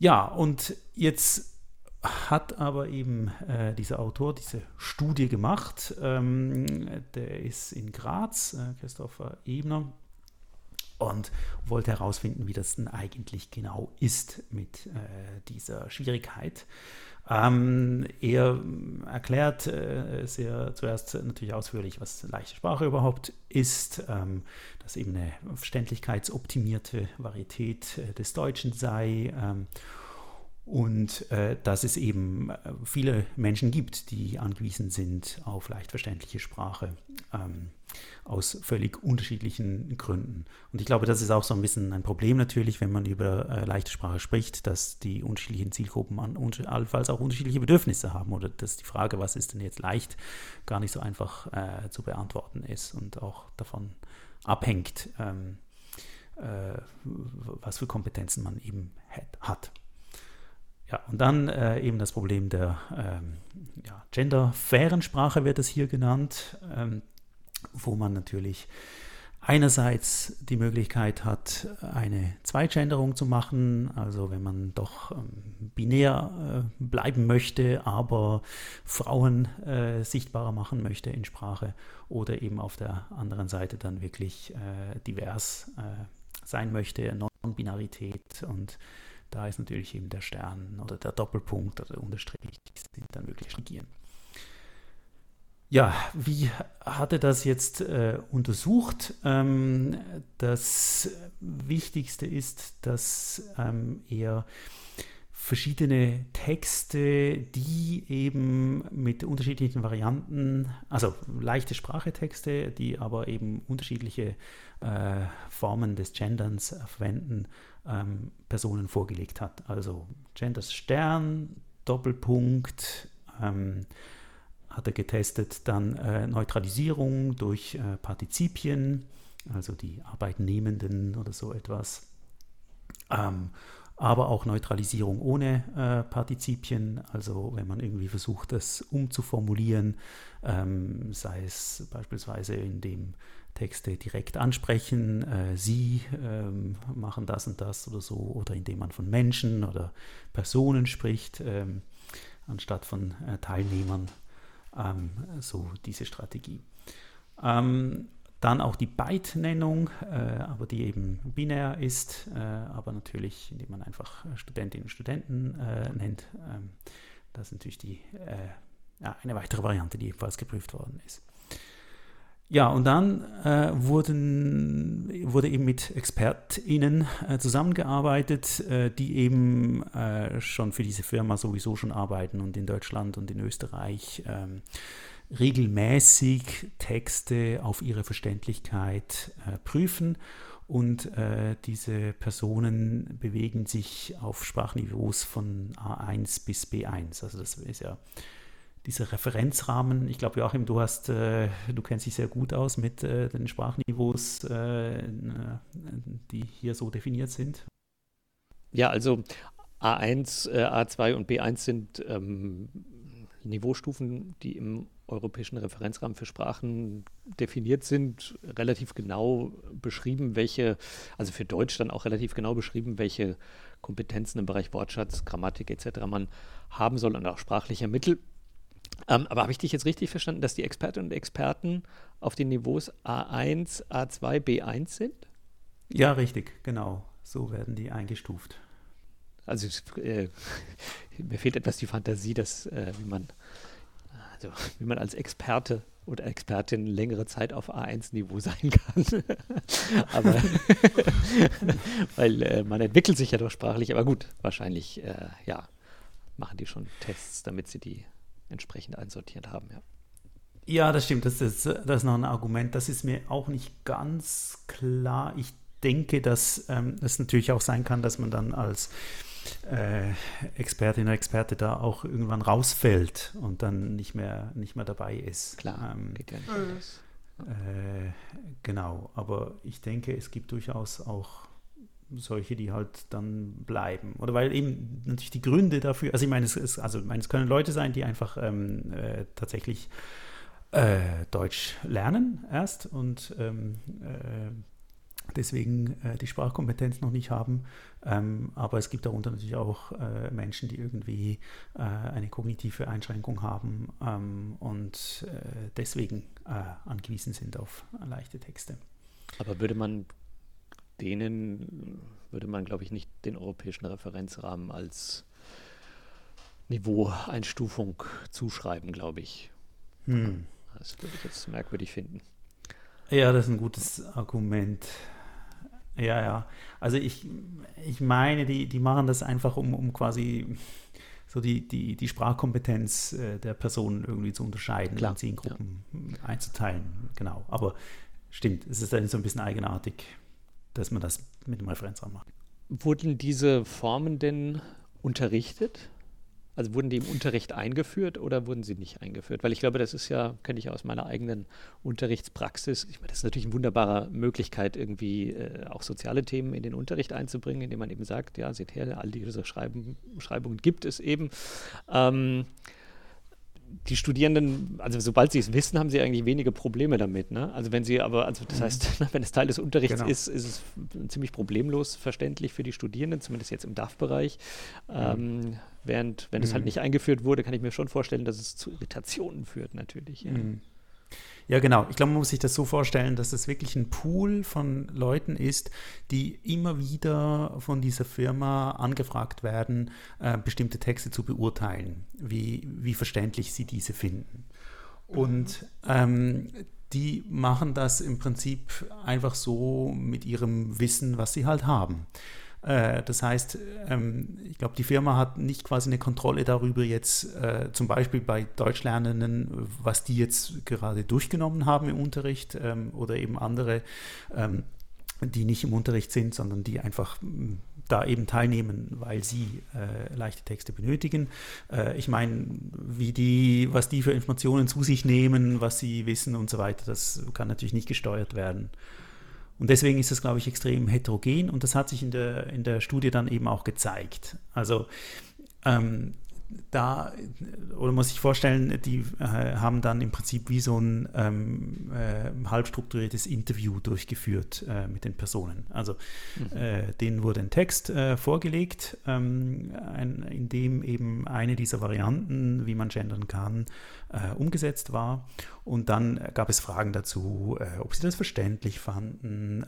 Ja, und jetzt hat aber eben äh, dieser Autor diese Studie gemacht. Ähm, der ist in Graz, äh, Christopher Ebner, und wollte herausfinden, wie das denn eigentlich genau ist mit äh, dieser Schwierigkeit. Ähm, er erklärt äh, sehr zuerst natürlich ausführlich, was leichte Sprache überhaupt ist, ähm, dass eben eine verständlichkeitsoptimierte Varietät äh, des Deutschen sei ähm, und äh, dass es eben äh, viele Menschen gibt, die angewiesen sind auf leicht verständliche Sprache ähm, aus völlig unterschiedlichen Gründen. Und ich glaube, das ist auch so ein bisschen ein Problem natürlich, wenn man über äh, leichte Sprache spricht, dass die unterschiedlichen Zielgruppen an, allenfalls auch unterschiedliche Bedürfnisse haben oder dass die Frage, was ist denn jetzt leicht, gar nicht so einfach äh, zu beantworten ist und auch davon abhängt, ähm, äh, was für Kompetenzen man eben hat. Ja, und dann äh, eben das Problem der ähm, ja, genderfairen Sprache wird es hier genannt, ähm, wo man natürlich einerseits die Möglichkeit hat, eine Zweigenderung zu machen, also wenn man doch ähm, binär äh, bleiben möchte, aber Frauen äh, sichtbarer machen möchte in Sprache oder eben auf der anderen Seite dann wirklich äh, divers äh, sein möchte, Non-Binarität und da ist natürlich eben der Stern oder der Doppelpunkt oder der Unterstrich, sind dann wirklich regieren. Ja, wie hat er das jetzt äh, untersucht? Ähm, das Wichtigste ist, dass ähm, er verschiedene Texte, die eben mit unterschiedlichen Varianten, also leichte Sprachetexte, die aber eben unterschiedliche äh, Formen des Genderns verwenden, ähm, Personen vorgelegt hat. Also Genders Stern, Doppelpunkt, ähm, hat er getestet, dann äh, Neutralisierung durch äh, Partizipien, also die Arbeitnehmenden oder so etwas. Ähm, aber auch Neutralisierung ohne äh, Partizipien, also wenn man irgendwie versucht, das umzuformulieren, ähm, sei es beispielsweise in dem Texte direkt ansprechen, äh, sie ähm, machen das und das oder so, oder indem man von Menschen oder Personen spricht, ähm, anstatt von äh, Teilnehmern, ähm, so diese Strategie. Ähm, dann auch die Byte-Nennung, äh, aber die eben binär ist, äh, aber natürlich, indem man einfach Studentinnen und Studenten äh, nennt. Ähm, das ist natürlich die, äh, ja, eine weitere Variante, die ebenfalls geprüft worden ist. Ja, und dann äh, wurden, wurde eben mit ExpertInnen äh, zusammengearbeitet, äh, die eben äh, schon für diese Firma sowieso schon arbeiten und in Deutschland und in Österreich ähm, regelmäßig Texte auf ihre Verständlichkeit äh, prüfen. Und äh, diese Personen bewegen sich auf Sprachniveaus von A1 bis B1. Also das ist ja dieser Referenzrahmen, ich glaube, Joachim, du hast, äh, du kennst dich sehr gut aus mit äh, den Sprachniveaus, äh, die hier so definiert sind. Ja, also A1, äh, A2 und B1 sind ähm, Niveaustufen, die im europäischen Referenzrahmen für Sprachen definiert sind, relativ genau beschrieben, welche, also für Deutsch dann auch relativ genau beschrieben, welche Kompetenzen im Bereich Wortschatz, Grammatik etc. man haben soll und auch sprachlicher Mittel. Ähm, aber habe ich dich jetzt richtig verstanden, dass die Expertinnen und Experten auf den Niveaus A1, A2, B1 sind? Ja, richtig, genau. So werden die eingestuft. Also äh, [laughs] mir fehlt etwas die Fantasie, dass äh, wie man also wie man als Experte oder Expertin längere Zeit auf A1-Niveau [laughs] sein kann. [laughs] aber weil äh, man entwickelt sich ja doch sprachlich, aber gut, wahrscheinlich äh, ja, machen die schon Tests, damit sie die entsprechend einsortiert haben, ja. Ja, das stimmt. Das ist, das ist noch ein Argument. Das ist mir auch nicht ganz klar. Ich denke, dass ähm, es natürlich auch sein kann, dass man dann als äh, Expertin oder Experte da auch irgendwann rausfällt und dann nicht mehr, nicht mehr dabei ist. Klar, ähm, geht ja nicht äh, genau, aber ich denke, es gibt durchaus auch solche, die halt dann bleiben. Oder weil eben natürlich die Gründe dafür, also ich meine, es, ist, also ich meine, es können Leute sein, die einfach ähm, äh, tatsächlich äh, Deutsch lernen erst und ähm, äh, deswegen äh, die Sprachkompetenz noch nicht haben. Ähm, aber es gibt darunter natürlich auch äh, Menschen, die irgendwie äh, eine kognitive Einschränkung haben ähm, und deswegen angewiesen sind auf leichte Texte. Aber würde man denen würde man, glaube ich, nicht den europäischen Referenzrahmen als Niveaueinstufung zuschreiben, glaube ich. Hm. Das würde ich jetzt merkwürdig finden. Ja, das ist ein gutes Argument. Ja, ja. Also ich, ich meine, die, die machen das einfach, um, um quasi so die, die, die Sprachkompetenz äh, der Personen irgendwie zu unterscheiden Klar. und sie in Gruppen ja. einzuteilen. Genau. Aber stimmt, es ist dann so ein bisschen eigenartig dass man das mit dem Referenzrahmen macht. Wurden diese Formen denn unterrichtet? Also wurden die im Unterricht eingeführt oder wurden sie nicht eingeführt? Weil ich glaube, das ist ja, kenne ich aus meiner eigenen Unterrichtspraxis. Ich meine, das ist natürlich eine wunderbare Möglichkeit, irgendwie äh, auch soziale Themen in den Unterricht einzubringen, indem man eben sagt, ja, seht her, all diese Schreiben, Schreibungen gibt es eben. Ähm, die Studierenden, also sobald sie es wissen, haben sie eigentlich wenige Probleme damit. Ne? Also wenn sie aber, also das mhm. heißt, [laughs] wenn es Teil des Unterrichts genau. ist, ist es ziemlich problemlos verständlich für die Studierenden, zumindest jetzt im DAF-Bereich. Mhm. Ähm, während, wenn es halt mhm. nicht eingeführt wurde, kann ich mir schon vorstellen, dass es zu Irritationen führt, natürlich. Ja. Mhm. Ja, genau. Ich glaube, man muss sich das so vorstellen, dass es wirklich ein Pool von Leuten ist, die immer wieder von dieser Firma angefragt werden, äh, bestimmte Texte zu beurteilen, wie, wie verständlich sie diese finden. Und ähm, die machen das im Prinzip einfach so mit ihrem Wissen, was sie halt haben. Äh, das heißt, ähm, ich glaube, die Firma hat nicht quasi eine Kontrolle darüber jetzt, äh, zum Beispiel bei Deutschlernenden, was die jetzt gerade durchgenommen haben im Unterricht ähm, oder eben andere, ähm, die nicht im Unterricht sind, sondern die einfach da eben teilnehmen, weil sie äh, leichte Texte benötigen. Äh, ich meine, wie die, was die für Informationen zu sich nehmen, was sie wissen und so weiter, das kann natürlich nicht gesteuert werden. Und deswegen ist es, glaube ich, extrem heterogen und das hat sich in der, in der Studie dann eben auch gezeigt. Also ähm, da, oder muss ich vorstellen, die äh, haben dann im Prinzip wie so ein ähm, äh, halb strukturiertes Interview durchgeführt äh, mit den Personen. Also mhm. Äh, denen wurde ein Text äh, vorgelegt, ähm, ein, in dem eben eine dieser Varianten, wie man gendern kann, äh, umgesetzt war. Und dann gab es Fragen dazu, ob sie das verständlich fanden,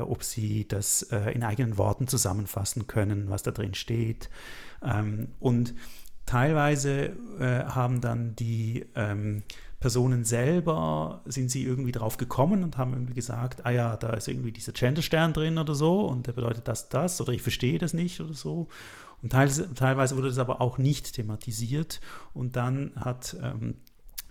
ob sie das in eigenen Worten zusammenfassen können, was da drin steht. Ähm, und teilweise äh, haben dann die ähm, Personen selber, sind sie irgendwie drauf gekommen und haben irgendwie gesagt, ah ja, da ist irgendwie dieser Genderstern drin oder so und der bedeutet das, das oder ich verstehe das nicht oder so. Und teils, teilweise wurde das aber auch nicht thematisiert und dann hat ähm,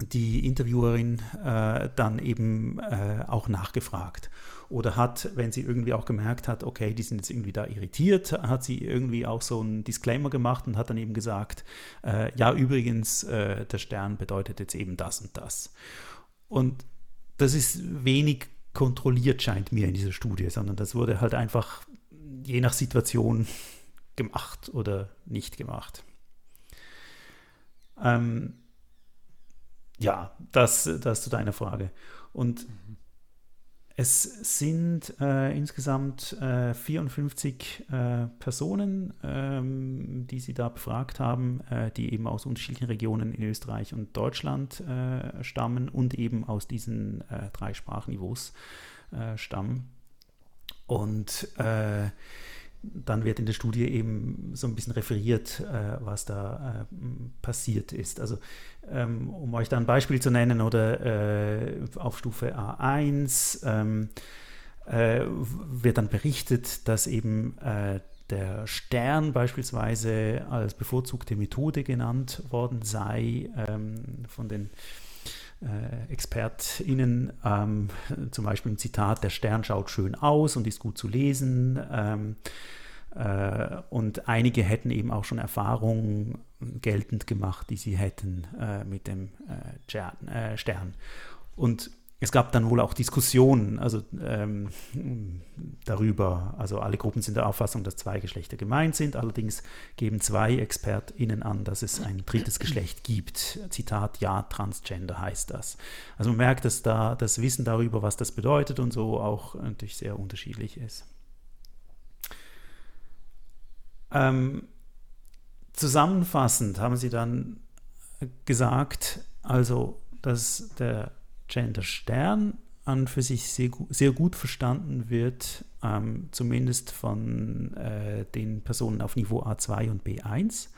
die Interviewerin äh, dann eben äh, auch nachgefragt oder hat, wenn sie irgendwie auch gemerkt hat, okay, die sind jetzt irgendwie da irritiert, hat sie irgendwie auch so einen Disclaimer gemacht und hat dann eben gesagt, äh, ja, übrigens, äh, der Stern bedeutet jetzt eben das und das. Und das ist wenig kontrolliert, scheint mir in dieser Studie, sondern das wurde halt einfach je nach Situation [laughs] gemacht oder nicht gemacht. Ähm, ja, das, das zu deiner Frage. Und mhm. Es sind äh, insgesamt äh, 54 äh, Personen, ähm, die Sie da befragt haben, äh, die eben aus unterschiedlichen Regionen in Österreich und Deutschland äh, stammen und eben aus diesen äh, drei Sprachniveaus stammen. Und dann wird in der Studie eben so ein bisschen referiert, äh, was da äh, passiert ist. Also ähm, um euch da ein Beispiel zu nennen oder äh, auf Stufe A1 ähm, äh, wird dann berichtet, dass eben äh, der Stern beispielsweise als bevorzugte Methode genannt worden sei ähm, von den äh, ExpertInnen, ähm, [laughs] zum Beispiel ein Zitat, der Stern schaut schön aus und ist gut zu lesen. Ähm, äh, und einige hätten eben auch schon Erfahrungen geltend gemacht, die sie hätten äh, mit dem äh, Stern. Und es gab dann wohl auch Diskussionen also, ähm, darüber. Also alle Gruppen sind der Auffassung, dass zwei Geschlechter gemeint sind. Allerdings geben zwei ExpertInnen an, dass es ein drittes Geschlecht gibt. Zitat, ja, Transgender heißt das. Also man merkt, dass da das Wissen darüber, was das bedeutet und so auch natürlich sehr unterschiedlich ist. Ähm, zusammenfassend haben sie dann gesagt, also, dass der Gender Stern an für sich sehr, sehr gut verstanden wird, ähm, zumindest von äh, den Personen auf Niveau A2 und B1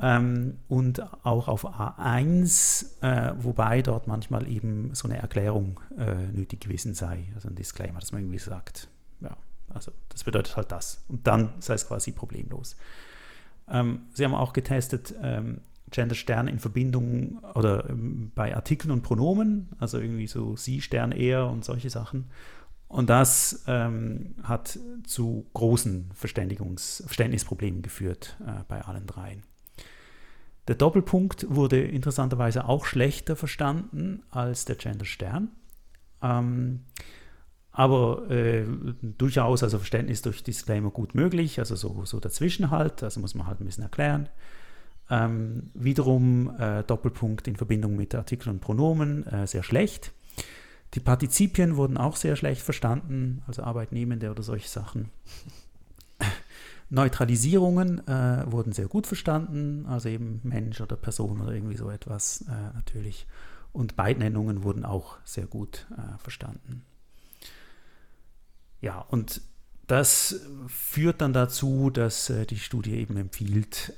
ähm, und auch auf A1, äh, wobei dort manchmal eben so eine Erklärung äh, nötig gewesen sei, also ein Disclaimer, dass man irgendwie sagt, ja, also das bedeutet halt das. Und dann sei es quasi problemlos. Ähm, sie haben auch getestet, Gender Stern in Verbindung oder ähm, bei Artikeln und Pronomen, also irgendwie so sie Stern er und solche Sachen. Und das ähm, hat zu großen Verständigungs Verständnisproblemen geführt äh, bei allen dreien. Der Doppelpunkt wurde interessanterweise auch schlechter verstanden als der Gender Stern. Ähm, aber äh, durchaus, also Verständnis durch Disclaimer gut möglich, also so, so dazwischen halt, also muss man halt ein bisschen erklären. Ähm, wiederum äh, Doppelpunkt in Verbindung mit Artikeln und Pronomen äh, sehr schlecht. Die Partizipien wurden auch sehr schlecht verstanden, also Arbeitnehmende oder solche Sachen. [laughs] Neutralisierungen äh, wurden sehr gut verstanden, also eben Mensch oder Person oder irgendwie so etwas äh, natürlich. Und Beidnennungen wurden auch sehr gut äh, verstanden. Ja, und das führt dann dazu, dass äh, die Studie eben empfiehlt,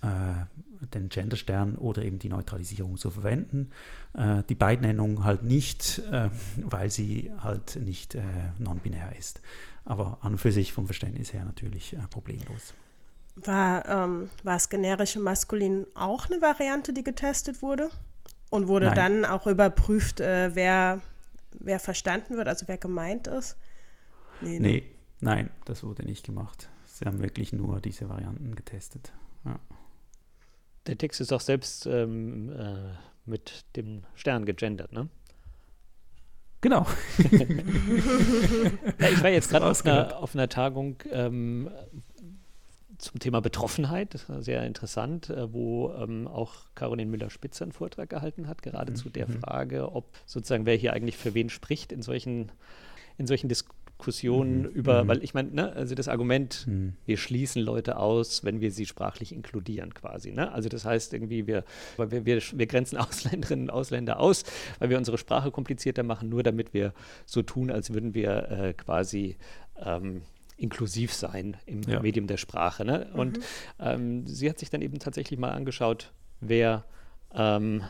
den Genderstern oder eben die Neutralisierung zu verwenden. Äh, die Beidnennung halt nicht, äh, weil sie halt nicht äh, non-binär ist. Aber an und für sich vom Verständnis her natürlich äh, problemlos. War, ähm, war das generische Maskulin auch eine Variante, die getestet wurde? Und wurde Nein. dann auch überprüft, wer, wer verstanden wird, also wer gemeint ist? Nee, ne? nee Nein, das wurde nicht gemacht. Sie haben wirklich nur diese Varianten getestet. Ja. Der Text ist auch selbst ähm, äh, mit dem Stern gegendert, ne? Genau. [laughs] ja, ich war jetzt gerade auf, auf, einer Tagung ähm, zum Thema Betroffenheit, sehr interessant, äh, wo ähm, auch Caroline Müller-Spitzer einen Vortrag gehalten hat, gerade mhm. zu der mhm. Frage, ob sozusagen wer hier eigentlich für wen spricht in solchen, in solchen Diskussionen Diskussionen mhm. über, mhm. weil ich meine, ne, also das Argument, mhm. wir schließen Leute aus, wenn wir sie sprachlich inkludieren quasi. Ne? Also das heißt irgendwie, wir, wir, wir, wir grenzen [laughs] Ausländerinnen und Ausländer aus, weil wir unsere Sprache komplizierter machen, nur damit wir so tun, als würden wir äh, quasi ähm, inklusiv sein im ja. Medium der Sprache. Ne? Und mhm. ähm, sie hat sich dann eben tatsächlich mal angeschaut, wer, ähm,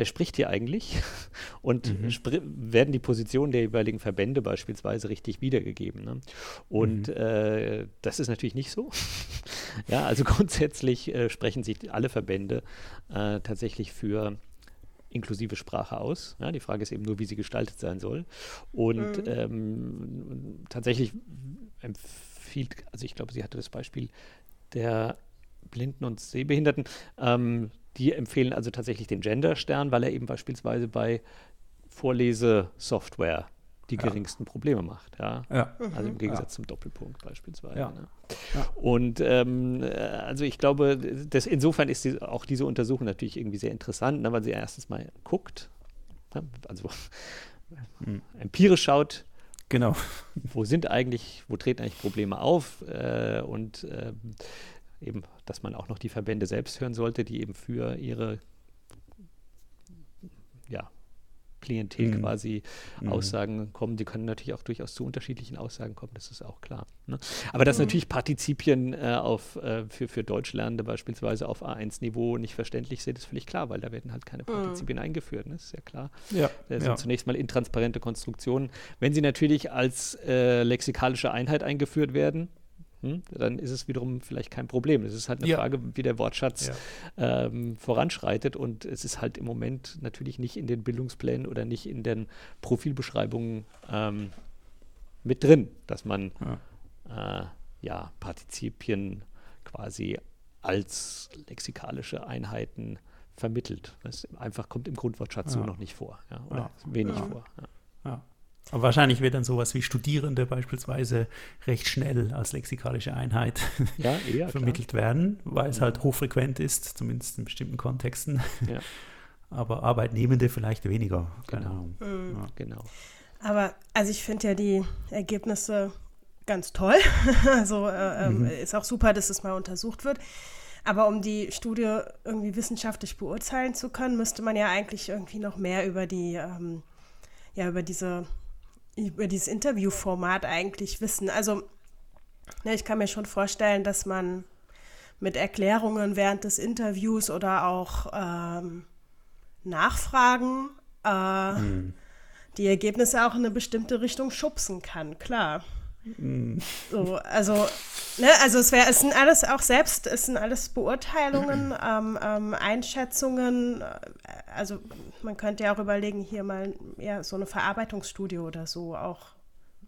wer spricht hier eigentlich [laughs] und Mhm. werden die Positionen der jeweiligen Verbände beispielsweise richtig wiedergegeben. Ne? Und Mhm. äh, das ist natürlich nicht so. [laughs] ja, also grundsätzlich äh, sprechen sich alle Verbände äh, tatsächlich für inklusive Sprache aus. Ja, die Frage ist eben nur, wie sie gestaltet sein soll. Und Mhm. ähm, tatsächlich empfiehlt, also ich glaube, sie hatte das Beispiel der Blinden und Sehbehinderten, ähm, die empfehlen also tatsächlich den Gender-Stern, weil er eben beispielsweise bei Vorlesesoftware die Ja. geringsten Probleme macht. Ja? Ja. Also im Gegensatz Ja. zum Doppelpunkt beispielsweise. Ne? Und ähm, äh, also ich glaube, das, insofern ist die, auch diese Untersuchung natürlich irgendwie sehr interessant, ne, weil sie erstens mal guckt, ne, also [laughs] Hm. empirisch schaut, Genau. wo sind eigentlich, wo treten eigentlich Probleme auf äh, und ähm, eben, dass man auch noch die Verbände selbst hören sollte, die eben für ihre ja, Klientel Mhm. quasi Mhm. Aussagen kommen. Die können natürlich auch durchaus zu unterschiedlichen Aussagen kommen, das ist auch klar. Ne? Aber dass Mhm. natürlich Partizipien äh, auf, äh, für, für Deutschlernende beispielsweise auf A1-Niveau nicht verständlich sind, ist völlig klar, weil da werden halt keine Partizipien eingeführt, ne? das ist ja klar. Ja. Das sind ja. zunächst mal intransparente Konstruktionen. Wenn sie natürlich als äh, lexikalische Einheit eingeführt werden, hm, dann ist es wiederum vielleicht kein Problem. Es ist halt eine Ja. Frage, wie der Wortschatz Ja. ähm, voranschreitet. Und es ist halt im Moment natürlich nicht in den Bildungsplänen oder nicht in den Profilbeschreibungen ähm, mit drin, dass man äh, ja, Partizipien quasi als lexikalische Einheiten vermittelt. Das einfach kommt im Grundwortschatz so Ja. noch nicht vor. Ja, oder Ja. wenig Ja. vor. Ja. Aber wahrscheinlich wird dann sowas wie Studierende beispielsweise recht schnell als lexikalische Einheit [laughs] Ja, eher, klar. vermittelt werden, weil es halt hochfrequent ist, zumindest in bestimmten Kontexten. Ja. [laughs] Aber Arbeitnehmende vielleicht weniger. Keine Genau. Ahnung. Mhm. Ja. Genau. Aber also ich finde ja die Ergebnisse ganz toll. [laughs] also äh, ähm, Mhm. ist auch super, dass es mal untersucht wird. Aber um die Studie irgendwie wissenschaftlich beurteilen zu können, müsste man ja eigentlich irgendwie noch mehr über die, ähm, ja, über diese, über dieses Interviewformat eigentlich wissen. Also, ne, ich kann mir schon vorstellen, dass man mit Erklärungen während des Interviews oder auch ähm, Nachfragen äh, Mhm. die Ergebnisse auch in eine bestimmte Richtung schubsen kann, klar. Mhm. So, also, ne, also es wäre, es sind alles auch selbst, es sind alles Beurteilungen, [clears throat] ähm, ähm, Einschätzungen. Also man könnte ja auch überlegen, hier mal ja, so eine Verarbeitungsstudie oder so auch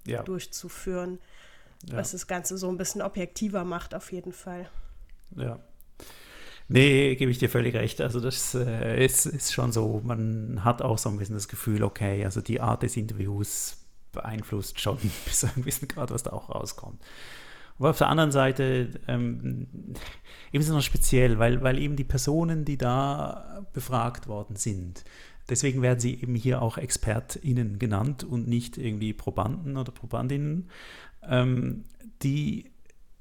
Ja. durchzuführen, Ja. was das Ganze so ein bisschen objektiver macht, auf jeden Fall. Ja. Nee, gebe ich dir völlig recht. Also das äh, ist, ist schon so, man hat auch so ein bisschen das Gefühl, okay, also die Art des Interviews beeinflusst schon [laughs] bis zu einem gewissen Grad, was da auch rauskommt. Aber auf der anderen Seite ähm, eben ist es noch speziell, weil, weil eben die Personen, die da befragt worden sind, deswegen werden sie eben hier auch ExpertInnen genannt und nicht irgendwie Probanden oder Probandinnen, ähm, die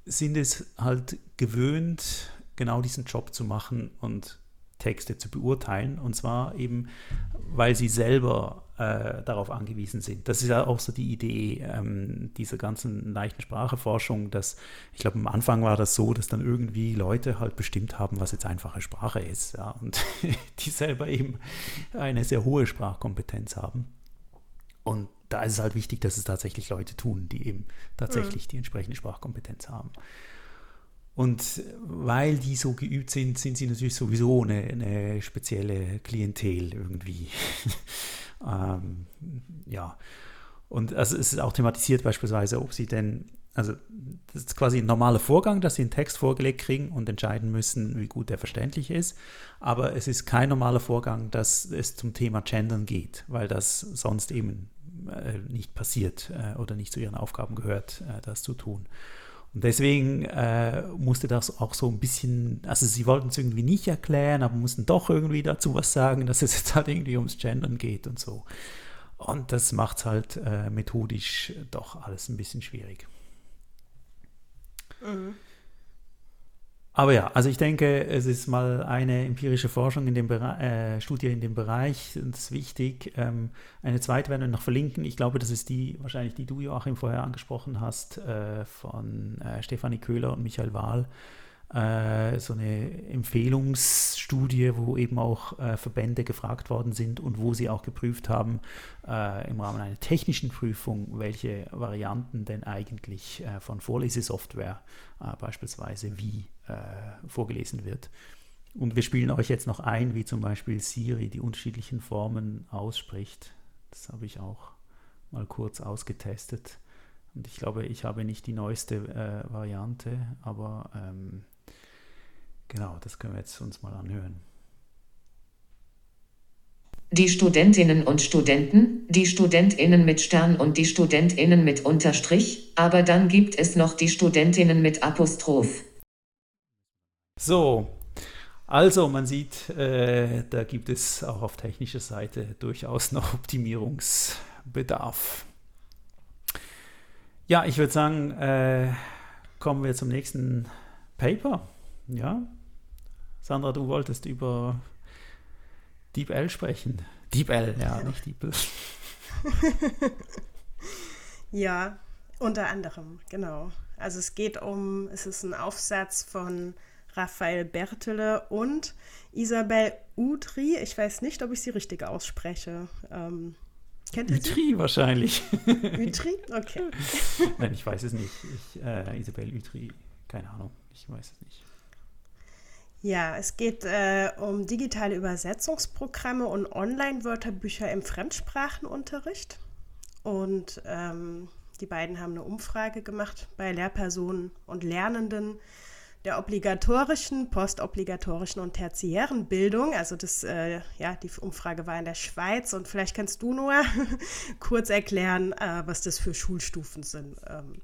sind es halt gewöhnt, genau diesen Job zu machen und Texte zu beurteilen. Und zwar eben, weil sie selber äh, darauf angewiesen sind. Das ist ja auch so die Idee ähm, dieser ganzen leichten Spracheforschung, dass ich glaube, am Anfang war das so, dass dann irgendwie Leute halt bestimmt haben, was jetzt einfache Sprache ist. Ja, und [laughs] die selber eben eine sehr hohe Sprachkompetenz haben. Und da ist es halt wichtig, dass es tatsächlich Leute tun, die eben tatsächlich die entsprechende Sprachkompetenz haben. Und weil die so geübt sind, sind sie natürlich sowieso eine, eine spezielle Klientel irgendwie. Ähm, ja. Und also es ist auch thematisiert beispielsweise, ob sie denn, also das ist quasi ein normaler Vorgang, dass sie einen Text vorgelegt kriegen und entscheiden müssen, wie gut der verständlich ist. Aber es ist kein normaler Vorgang, dass es zum Thema Gendern geht, weil das sonst eben äh, nicht passiert äh, oder nicht zu ihren Aufgaben gehört, äh, das zu tun. Und deswegen äh, musste das auch so ein bisschen, also sie wollten es irgendwie nicht erklären, aber mussten doch irgendwie dazu was sagen, dass es jetzt halt irgendwie ums Gendern geht und so. Und das macht es halt äh, methodisch doch alles ein bisschen schwierig. Mhm. Aber ja, also ich denke, es ist mal eine empirische Forschung in dem Bereich, äh, Studie in dem Bereich, das ist wichtig. Ähm, eine zweite werden wir noch verlinken. Ich glaube, das ist die, wahrscheinlich die du, Joachim, vorher angesprochen hast, äh, von äh, Stefanie Köhler und Michael Wahl. äh, so eine Empfehlungsstudie, wo eben auch äh, Verbände gefragt worden sind und wo sie auch geprüft haben äh, im Rahmen einer technischen Prüfung, welche Varianten denn eigentlich von Vorlesesoftware beispielsweise wie äh, vorgelesen wird. Und wir spielen euch jetzt noch ein, wie zum Beispiel Siri die unterschiedlichen Formen ausspricht. Das habe ich auch mal kurz ausgetestet. Und ich glaube, ich habe nicht die neueste äh, Variante, aber ähm, genau, das können wir jetzt uns mal anhören. Die Studentinnen und Studenten, die Studentinnen mit Stern und die Studentinnen mit Unterstrich, aber dann gibt es noch die Studentinnen mit Apostroph. So, also man sieht, äh, da gibt es auch auf technischer Seite durchaus noch Optimierungsbedarf. Ja, ich würde sagen, äh, kommen wir zum nächsten Paper. Ja, Sandra, du wolltest über DeepL sprechen. DeepL, ja, nicht DeepL. [laughs] ja, unter anderem, genau. Also es geht um, es ist ein Aufsatz von Raphael Bertele und Isabel Utri. Ich weiß nicht, ob ich sie richtig ausspreche. Ähm, kennt ihr Utri sie? wahrscheinlich. [laughs] Utri? Okay. [laughs] Nein, ich weiß es nicht. Ich, äh, Isabel Utri, keine Ahnung. Ich weiß es nicht. Ja, es geht äh, um digitale Übersetzungsprogramme und Online-Wörterbücher im Fremdsprachenunterricht. Und ähm, die beiden haben eine Umfrage gemacht bei Lehrpersonen und Lernenden der obligatorischen, postobligatorischen und tertiären Bildung. Also das, äh, ja, die Umfrage war in der Schweiz und vielleicht kannst du nur [laughs] kurz erklären, äh, was das für Schulstufen sind. Ähm.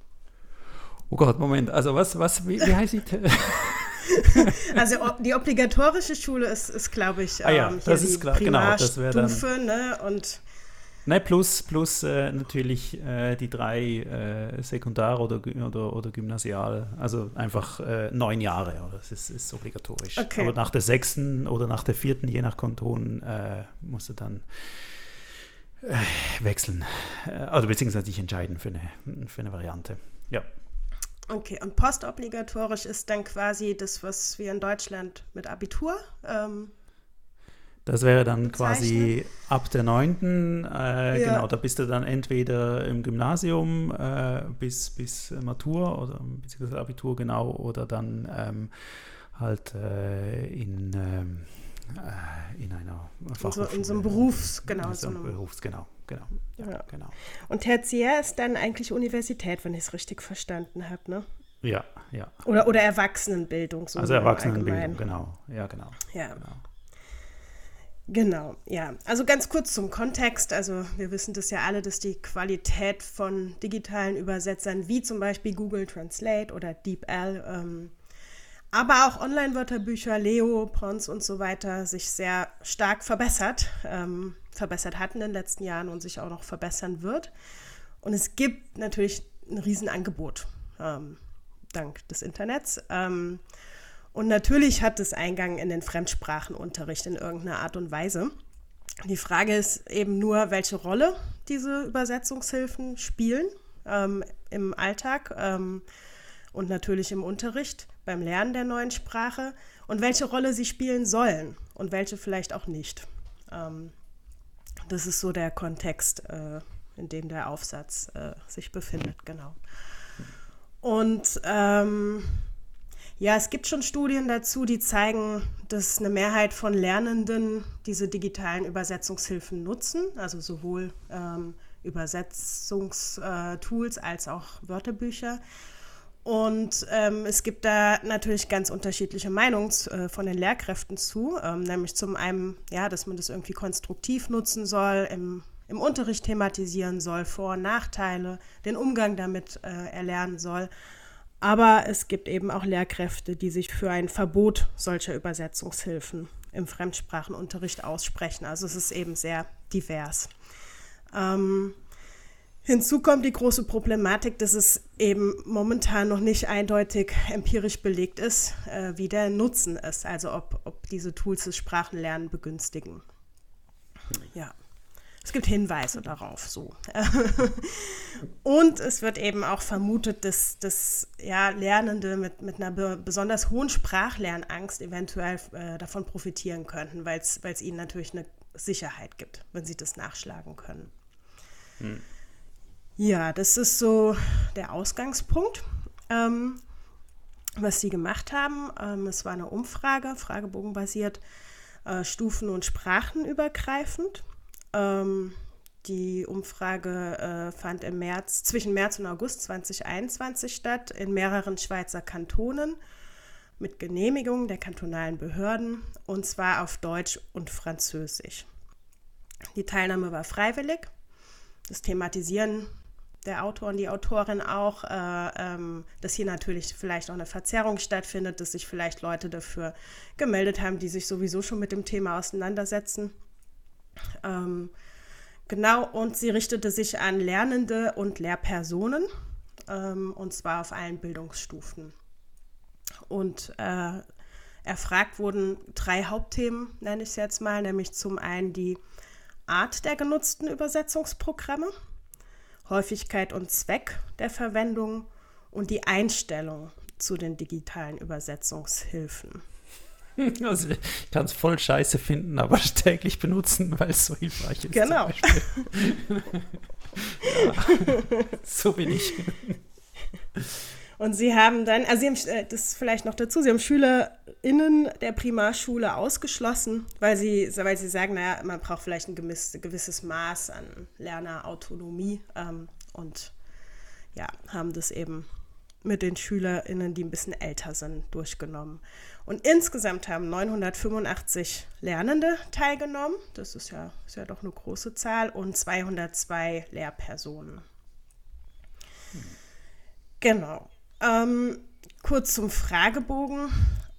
Oh Gott, Moment, also was, was, wie, wie heißt die? [laughs] also die obligatorische Schule ist, ist glaube ich, ah ja, ähm, das ist klar, genau, das wäre dann. Ne? Und Nein, plus, plus äh, natürlich äh, die drei äh, Sekundar- oder, oder, oder Gymnasial, also einfach äh, neun Jahre, oder? das ist, ist obligatorisch. Okay. Aber nach der sechsten oder nach der vierten, je nach Kanton, äh, musst du dann äh, wechseln, also beziehungsweise dich entscheiden für eine, für eine Variante. Ja. Okay, und postobligatorisch ist dann quasi das, was wir in Deutschland mit Abitur ähm, das wäre dann quasi ab der 9. Äh, ja. Genau, da bist du dann entweder im Gymnasium äh, bis, bis Matur oder beziehungsweise Abitur genau oder dann ähm, halt äh, in, ähm, äh, in einer Fachhochschule. In so, einem Berufs, genau. In so einem Berufs, genau. Genau, ja, ja. genau. Und Tertiär ist dann eigentlich Universität, wenn ich es richtig verstanden habe, ne? Ja, ja. Oder, oder Erwachsenenbildung. So also Erwachsenenbildung, genau. Ja, genau. Ja. Genau. Genau, ja. Also ganz kurz zum Kontext. Also wir wissen das ja alle, dass die Qualität von digitalen Übersetzern wie zum Beispiel Google Translate oder DeepL, ähm, aber auch Online-Wörterbücher, Leo, Pons und so weiter sich sehr stark verbessert, ähm, verbessert hat in den letzten Jahren und sich auch noch verbessern wird. Und es gibt natürlich ein Riesenangebot ähm, dank des Internets. Und natürlich hat es Eingang in den Fremdsprachenunterricht in irgendeiner Art und Weise. Die Frage ist eben nur, welche Rolle diese Übersetzungshilfen spielen ähm, im Alltag ähm, und natürlich im Unterricht, beim Lernen der neuen Sprache und welche Rolle sie spielen sollen und welche vielleicht auch nicht. Ähm, das ist so der Kontext, äh, in dem der Aufsatz äh, sich befindet, genau. Und ähm, ja, es gibt schon Studien dazu, die zeigen, dass eine Mehrheit von Lernenden diese digitalen Übersetzungshilfen nutzen, also sowohl ähm, Übersetzungstools als auch Wörterbücher. Und ähm, es gibt da natürlich ganz unterschiedliche Meinungen äh, von den Lehrkräften zu, ähm, nämlich zum einen, ja, dass man das irgendwie konstruktiv nutzen soll, im, im Unterricht thematisieren soll, Vor- und Nachteile, den Umgang damit äh, erlernen soll. Aber es gibt eben auch Lehrkräfte, die sich für ein Verbot solcher Übersetzungshilfen im Fremdsprachenunterricht aussprechen. Also es ist eben sehr divers. Ähm, hinzu kommt die große Problematik, dass es eben momentan noch nicht eindeutig empirisch belegt ist, äh, wie der Nutzen ist, also ob, ob diese Tools das Sprachenlernen begünstigen. Ja. Es gibt Hinweise darauf, so. [laughs] und es wird eben auch vermutet, dass, dass ja, Lernende mit, mit einer be besonders hohen Sprachlernangst eventuell äh, davon profitieren könnten, weil es ihnen natürlich eine Sicherheit gibt, wenn sie das nachschlagen können. Hm. Ja, das ist so der Ausgangspunkt. Ähm, was sie gemacht haben, ähm, es war eine Umfrage, fragebogenbasiert, äh, stufen- und sprachenübergreifend. Ähm, die Umfrage äh, fand im März, zwischen März und August 2021 statt in mehreren Schweizer Kantonen mit Genehmigung der kantonalen Behörden und zwar auf Deutsch und Französisch. Die Teilnahme war freiwillig. Das Thematisieren der Autor und die Autorin auch, äh, ähm, dass hier natürlich vielleicht auch eine Verzerrung stattfindet, dass sich vielleicht Leute dafür gemeldet haben, die sich sowieso schon mit dem Thema auseinandersetzen. Ähm, genau, und sie richtete sich an Lernende und Lehrpersonen, ähm, und zwar auf allen Bildungsstufen. Und äh, erfragt wurden drei Hauptthemen, nenne ich es jetzt mal, nämlich zum einen die Art der genutzten Übersetzungsprogramme, Häufigkeit und Zweck der Verwendung und die Einstellung zu den digitalen Übersetzungshilfen. [laughs] Also ich kann es voll scheiße finden, aber [laughs] täglich benutzen, weil es so hilfreich ist. Genau. ja, [laughs] so bin ich. Und sie haben dann, also sie haben, äh, das vielleicht noch dazu, sie haben SchülerInnen der Primarschule ausgeschlossen, weil sie, weil sie sagen, naja, man braucht vielleicht ein gewisses, gewisses Maß an Lernerautonomie ähm, und ja, haben das eben mit den SchülerInnen, die ein bisschen älter sind, durchgenommen. Und insgesamt haben 985 Lernende teilgenommen. Das ist ja, ist ja doch eine große Zahl. Und 202 Lehrpersonen. Hm. Genau. Ähm, kurz zum Fragebogen.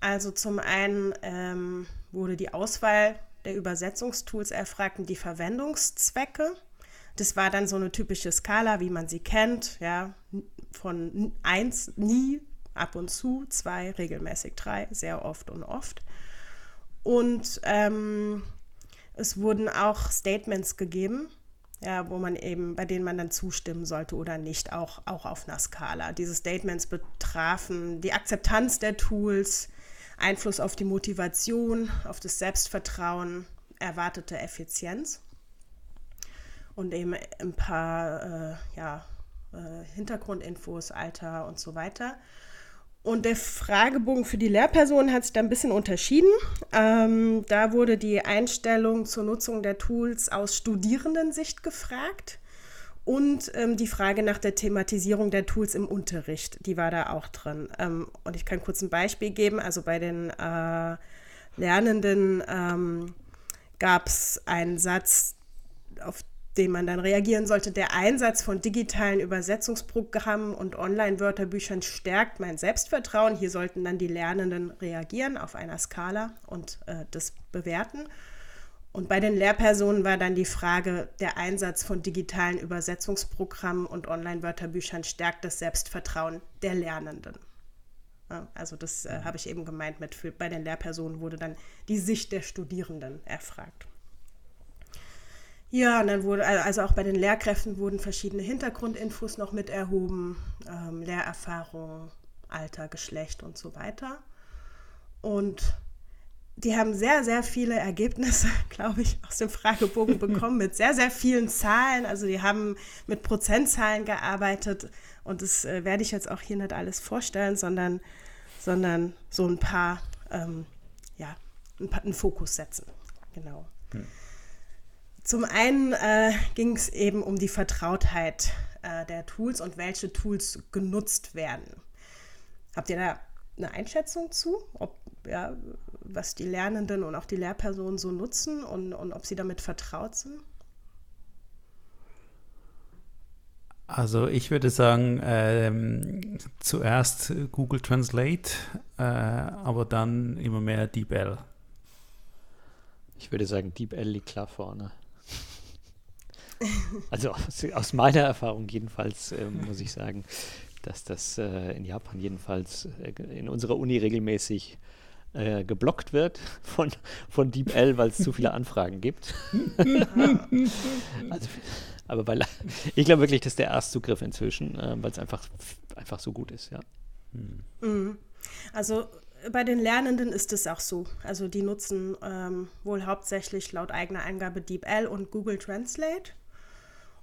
Also zum einen ähm, wurde die Auswahl der Übersetzungstools erfragt und die Verwendungszwecke. Das war dann so eine typische Skala, wie man sie kennt, ja, von 1 nie, ab und zu, 2 regelmäßig, 3 sehr oft und oft. Und ähm, es wurden auch Statements gegeben, ja, wo man eben, bei denen man dann zustimmen sollte oder nicht, auch, auch auf einer Skala. Diese Statements betrafen die Akzeptanz der Tools, Einfluss auf die Motivation, auf das Selbstvertrauen, erwartete Effizienz und eben ein paar äh, ja, äh, Hintergrundinfos, Alter und so weiter. Und der Fragebogen für die Lehrpersonen hat sich da ein bisschen unterschieden. Ähm, da wurde die Einstellung zur Nutzung der Tools aus Studierendensicht gefragt und ähm, die Frage nach der Thematisierung der Tools im Unterricht, die war da auch drin. Ähm, und ich kann kurz ein Beispiel geben. Also bei den äh, Lernenden ähm, gab es einen Satz, auf den man dann reagieren sollte. Der Einsatz von digitalen Übersetzungsprogrammen und Online-Wörterbüchern stärkt mein Selbstvertrauen. Hier sollten dann die Lernenden reagieren auf einer Skala und äh, das bewerten. Und bei den Lehrpersonen war dann die Frage, der Einsatz von digitalen Übersetzungsprogrammen und Online-Wörterbüchern stärkt das Selbstvertrauen der Lernenden. Also das äh, habe ich eben gemeint mit, für, bei den Lehrpersonen wurde dann die Sicht der Studierenden erfragt. Ja, und dann wurde, also auch bei den Lehrkräften wurden verschiedene Hintergrundinfos noch mit erhoben, ähm, Lehrerfahrung, Alter, Geschlecht und so weiter. Und die haben sehr, sehr viele Ergebnisse, [laughs] glaube ich, aus dem Fragebogen [laughs] bekommen mit sehr, sehr vielen Zahlen. Also die haben mit Prozentzahlen gearbeitet und das äh, werde ich jetzt auch hier nicht alles vorstellen, sondern, sondern so ein paar, ähm, ja, ein paar, einen Fokus setzen. Genau. Zum einen äh, ging es eben um die Vertrautheit äh, der Tools und welche Tools genutzt werden. Habt ihr da eine Einschätzung zu, ob, ja, was die Lernenden und auch die Lehrpersonen so nutzen und, und ob sie damit vertraut sind? Also ich würde sagen, ähm, zuerst Google Translate, äh, aber dann immer mehr DeepL. Ich würde sagen, DeepL liegt klar vorne. Also aus, aus, meiner Erfahrung jedenfalls äh, muss ich sagen, dass das äh, in Japan jedenfalls äh, in unserer Uni regelmäßig äh, geblockt wird [laughs] von, von DeepL, weil es zu viele Anfragen gibt. [laughs] also, aber weil, ich glaube wirklich, das ist der Erstzugriff inzwischen, äh, weil es einfach, einfach so gut ist, ja. Mhm. Also bei den Lernenden ist es auch so. Also die nutzen ähm, wohl hauptsächlich laut eigener Angabe DeepL und Google Translate.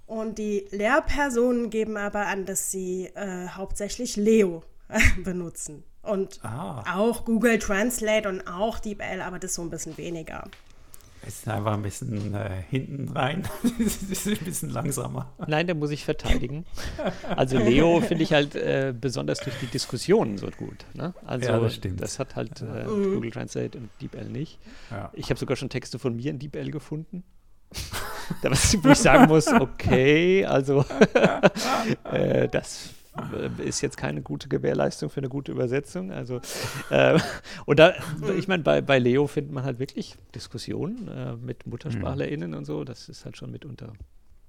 Und die Lehrpersonen geben aber an, dass sie äh, hauptsächlich Leo [laughs] benutzen. Und ah. auch Google Translate und auch DeepL, aber das so ein bisschen weniger. Es ist einfach ein bisschen äh, hinten rein. [laughs] Es ist ein bisschen langsamer. Nein, da muss ich verteidigen. Also Leo [laughs] finde ich halt äh, besonders durch die Diskussionen so gut. Ne? Also ja, das stimmt. Das hat halt äh. Google Translate und DeepL nicht. Ja. Ich habe sogar schon Texte von mir in DeepL gefunden. [laughs] da wo ich sagen muss, okay, also [laughs] äh, das äh, ist jetzt keine gute Gewährleistung für eine gute Übersetzung. Also, äh, und da, ich meine, bei, bei Leo findet man halt wirklich Diskussionen äh, mit MuttersprachlerInnen und so. Das ist halt schon mitunter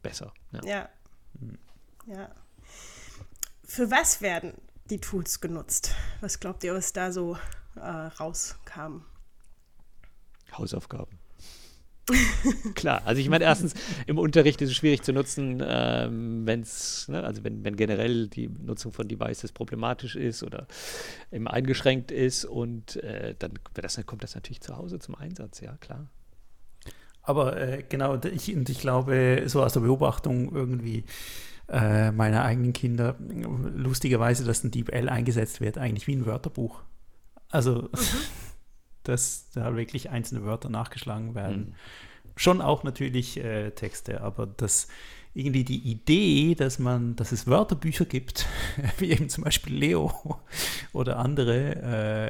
besser. Ja. ja. Mhm. ja. Für was werden die Tools genutzt? Was glaubt ihr, was da so äh, rauskam? Hausaufgaben. Klar, also ich meine, erstens, im Unterricht ist es schwierig zu nutzen, ähm, wenn's, ne, also wenn, wenn generell die Nutzung von Devices problematisch ist oder eben eingeschränkt ist und äh, dann das, kommt das natürlich zu Hause zum Einsatz, ja, klar. Aber äh, genau, ich, und ich glaube, so aus der Beobachtung irgendwie äh, meiner eigenen Kinder, lustigerweise, dass ein DeepL eingesetzt wird, eigentlich wie ein Wörterbuch. Also. Mhm dass da wirklich einzelne Wörter nachgeschlagen werden. Mhm. Schon auch natürlich äh, Texte, aber dass irgendwie die Idee, dass man, dass es Wörterbücher gibt, [laughs] wie eben zum Beispiel Leo [laughs] oder andere,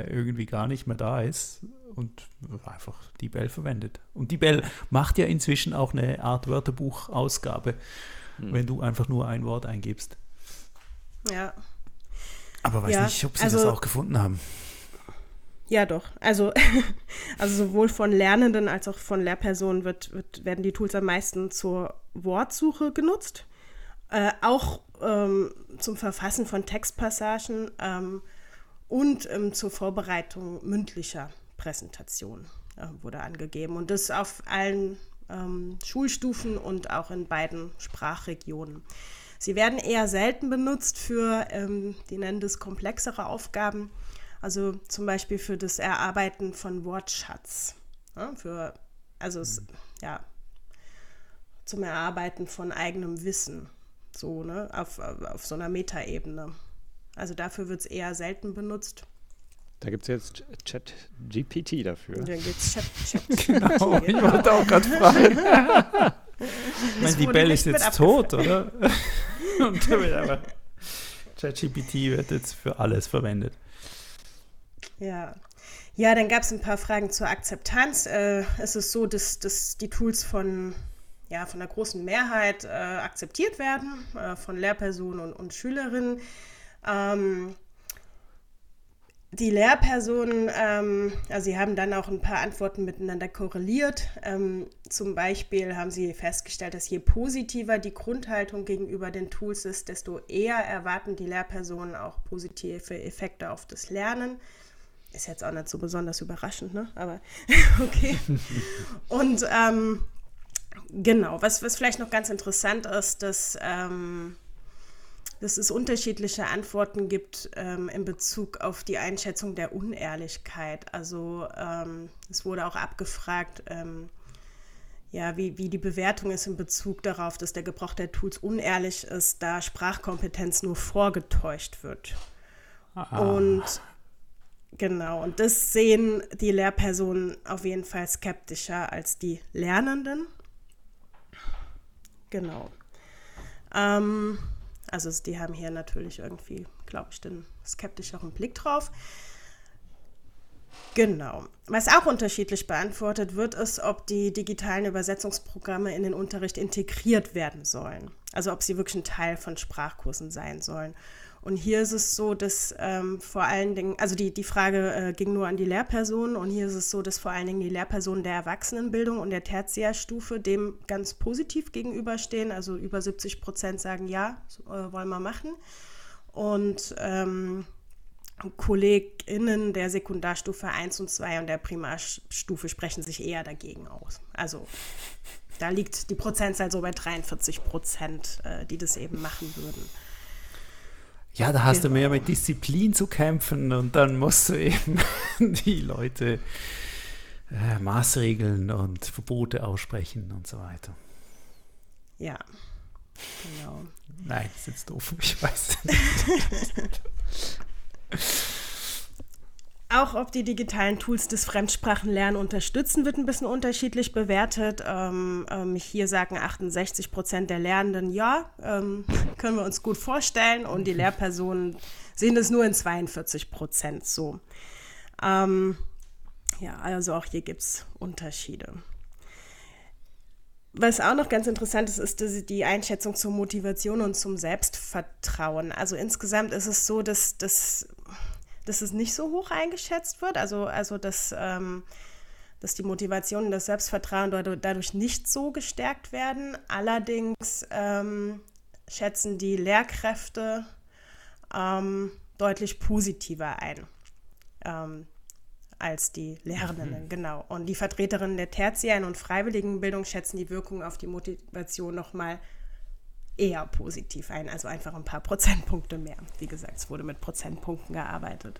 äh, irgendwie gar nicht mehr da ist und einfach die Bell verwendet. Und die Bell macht ja inzwischen auch eine Art Wörterbuchausgabe, mhm. wenn du einfach nur ein Wort eingibst. Ja. Aber weiß ja, nicht, ob sie also, das auch gefunden haben. Ja, doch. Also, [laughs] also sowohl von Lernenden als auch von Lehrpersonen wird, wird, werden die Tools am meisten zur Wortsuche genutzt. Äh, auch ähm, zum Verfassen von Textpassagen ähm, und ähm, zur Vorbereitung mündlicher Präsentationen äh, wurde angegeben. Und das auf allen ähm, Schulstufen und auch in beiden Sprachregionen. Sie werden eher selten benutzt für, ähm, die nennen das komplexere Aufgaben also zum Beispiel für das Erarbeiten von Wortschatz. Ja, für, also es, ja, zum Erarbeiten von eigenem Wissen. So, ne, auf, auf so einer Metaebene. Also dafür wird es eher selten benutzt. Da gibt es jetzt Chat-GPT dafür. Da gibt es Chat, Chat Genau, ich wollte auch gerade fragen. ich meine, die Bell ist jetzt tot, oder? [laughs] Und aber ChatGPT wird jetzt für alles verwendet. Ja. Ja, dann gab es ein paar Fragen zur Akzeptanz. Äh, es ist so, dass, dass die Tools von, ja, von der großen Mehrheit äh, akzeptiert werden, äh, von Lehrpersonen und, und Schülerinnen. Ähm, die Lehrpersonen, ähm, also sie haben dann auch ein paar Antworten miteinander korreliert. Ähm, zum Beispiel haben sie festgestellt, dass je positiver die Grundhaltung gegenüber den Tools ist, desto eher erwarten die Lehrpersonen auch positive Effekte auf das Lernen. Ist jetzt auch nicht so besonders überraschend, ne? Aber [laughs] okay. Und ähm, genau, was, was vielleicht noch ganz interessant ist, dass, ähm, dass es unterschiedliche Antworten gibt ähm, in Bezug auf die Einschätzung der Unehrlichkeit. Also ähm, es wurde auch abgefragt, ähm, ja, wie, wie die Bewertung ist in Bezug darauf, dass der Gebrauch der Tools unehrlich ist, da Sprachkompetenz nur vorgetäuscht wird. Ah. Und Genau, und das sehen die Lehrpersonen auf jeden Fall skeptischer als die Lernenden. Genau. Ähm, also die haben hier natürlich irgendwie, glaube ich, den skeptischeren Blick drauf. Genau. Was auch unterschiedlich beantwortet wird, ist, ob die digitalen Übersetzungsprogramme in den Unterricht integriert werden sollen. Also ob sie wirklich ein Teil von Sprachkursen sein sollen. Und hier ist es so, dass ähm, vor allen Dingen, also die, die Frage äh, ging nur an die Lehrpersonen und hier ist es so, dass vor allen Dingen die Lehrpersonen der Erwachsenenbildung und der Tertiärstufe dem ganz positiv gegenüberstehen. Also über 70 Prozent sagen ja, so, äh, wollen wir machen. Und ähm, KollegInnen der Sekundarstufe 1 und 2 und der Primarstufe sprechen sich eher dagegen aus. Also da liegt die Prozentzahl so bei 43 Prozent, äh, die das eben machen würden. Ja, da hast genau. du mehr mit Disziplin zu kämpfen und dann musst du eben [laughs] die Leute äh, Maßregeln und Verbote aussprechen und so weiter. Ja, genau. Nein, das ist jetzt doof, [laughs] ich weiß. [laughs] Auch ob die digitalen Tools das Fremdsprachenlernen unterstützen, wird ein bisschen unterschiedlich bewertet. Ähm, ähm, hier sagen 68 Prozent der Lernenden ja, ähm, [laughs] können wir uns gut vorstellen. Und die Lehrpersonen sehen das nur in 42 Prozent so. Ähm, ja, also auch hier gibt es Unterschiede. Was auch noch ganz interessant ist, ist die Einschätzung zur Motivation und zum Selbstvertrauen. Also insgesamt ist es so, dass, dass, dass es nicht so hoch eingeschätzt wird. Also, also dass, ähm, dass die Motivation und das Selbstvertrauen dadurch nicht so gestärkt werden. Allerdings ähm, schätzen die Lehrkräfte ähm, deutlich positiver ein. Ähm, als die Lehrenden, mhm. genau. Und die Vertreterinnen der tertiären und freiwilligen Bildung schätzen die Wirkung auf die Motivation nochmal eher positiv ein, also einfach ein paar [laughs] Prozentpunkte mehr. Wie gesagt, es wurde mit Prozentpunkten gearbeitet.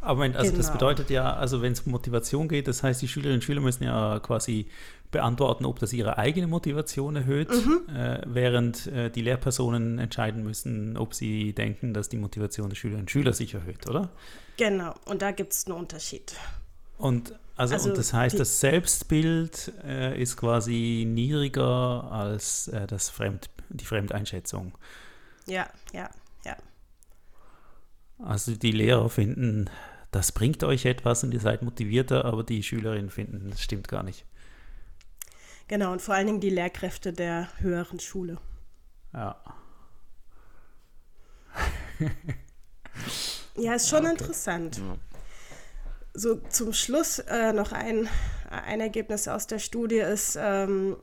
Aber Moment, also genau. das bedeutet ja, also wenn es um Motivation geht, das heißt, die Schülerinnen und Schüler müssen ja quasi beantworten, ob das ihre eigene Motivation erhöht, mhm. äh, während äh, die Lehrpersonen entscheiden müssen, ob sie denken, dass die Motivation der Schülerinnen und Schüler sich erhöht, oder? Genau, und da gibt es einen Unterschied. Und, also, also und das heißt, das Selbstbild äh, ist quasi niedriger als äh, das Fremd, die Fremdeinschätzung. Ja, ja, ja. Also die Lehrer finden, das bringt euch etwas und ihr seid motivierter, aber die Schülerinnen finden, das stimmt gar nicht. Genau, und vor allen Dingen die Lehrkräfte der höheren Schule. Ja. ja, ist schon okay. interessant. Ja. So zum Schluss äh, noch ein, ein Ergebnis aus der Studie ist, ähm,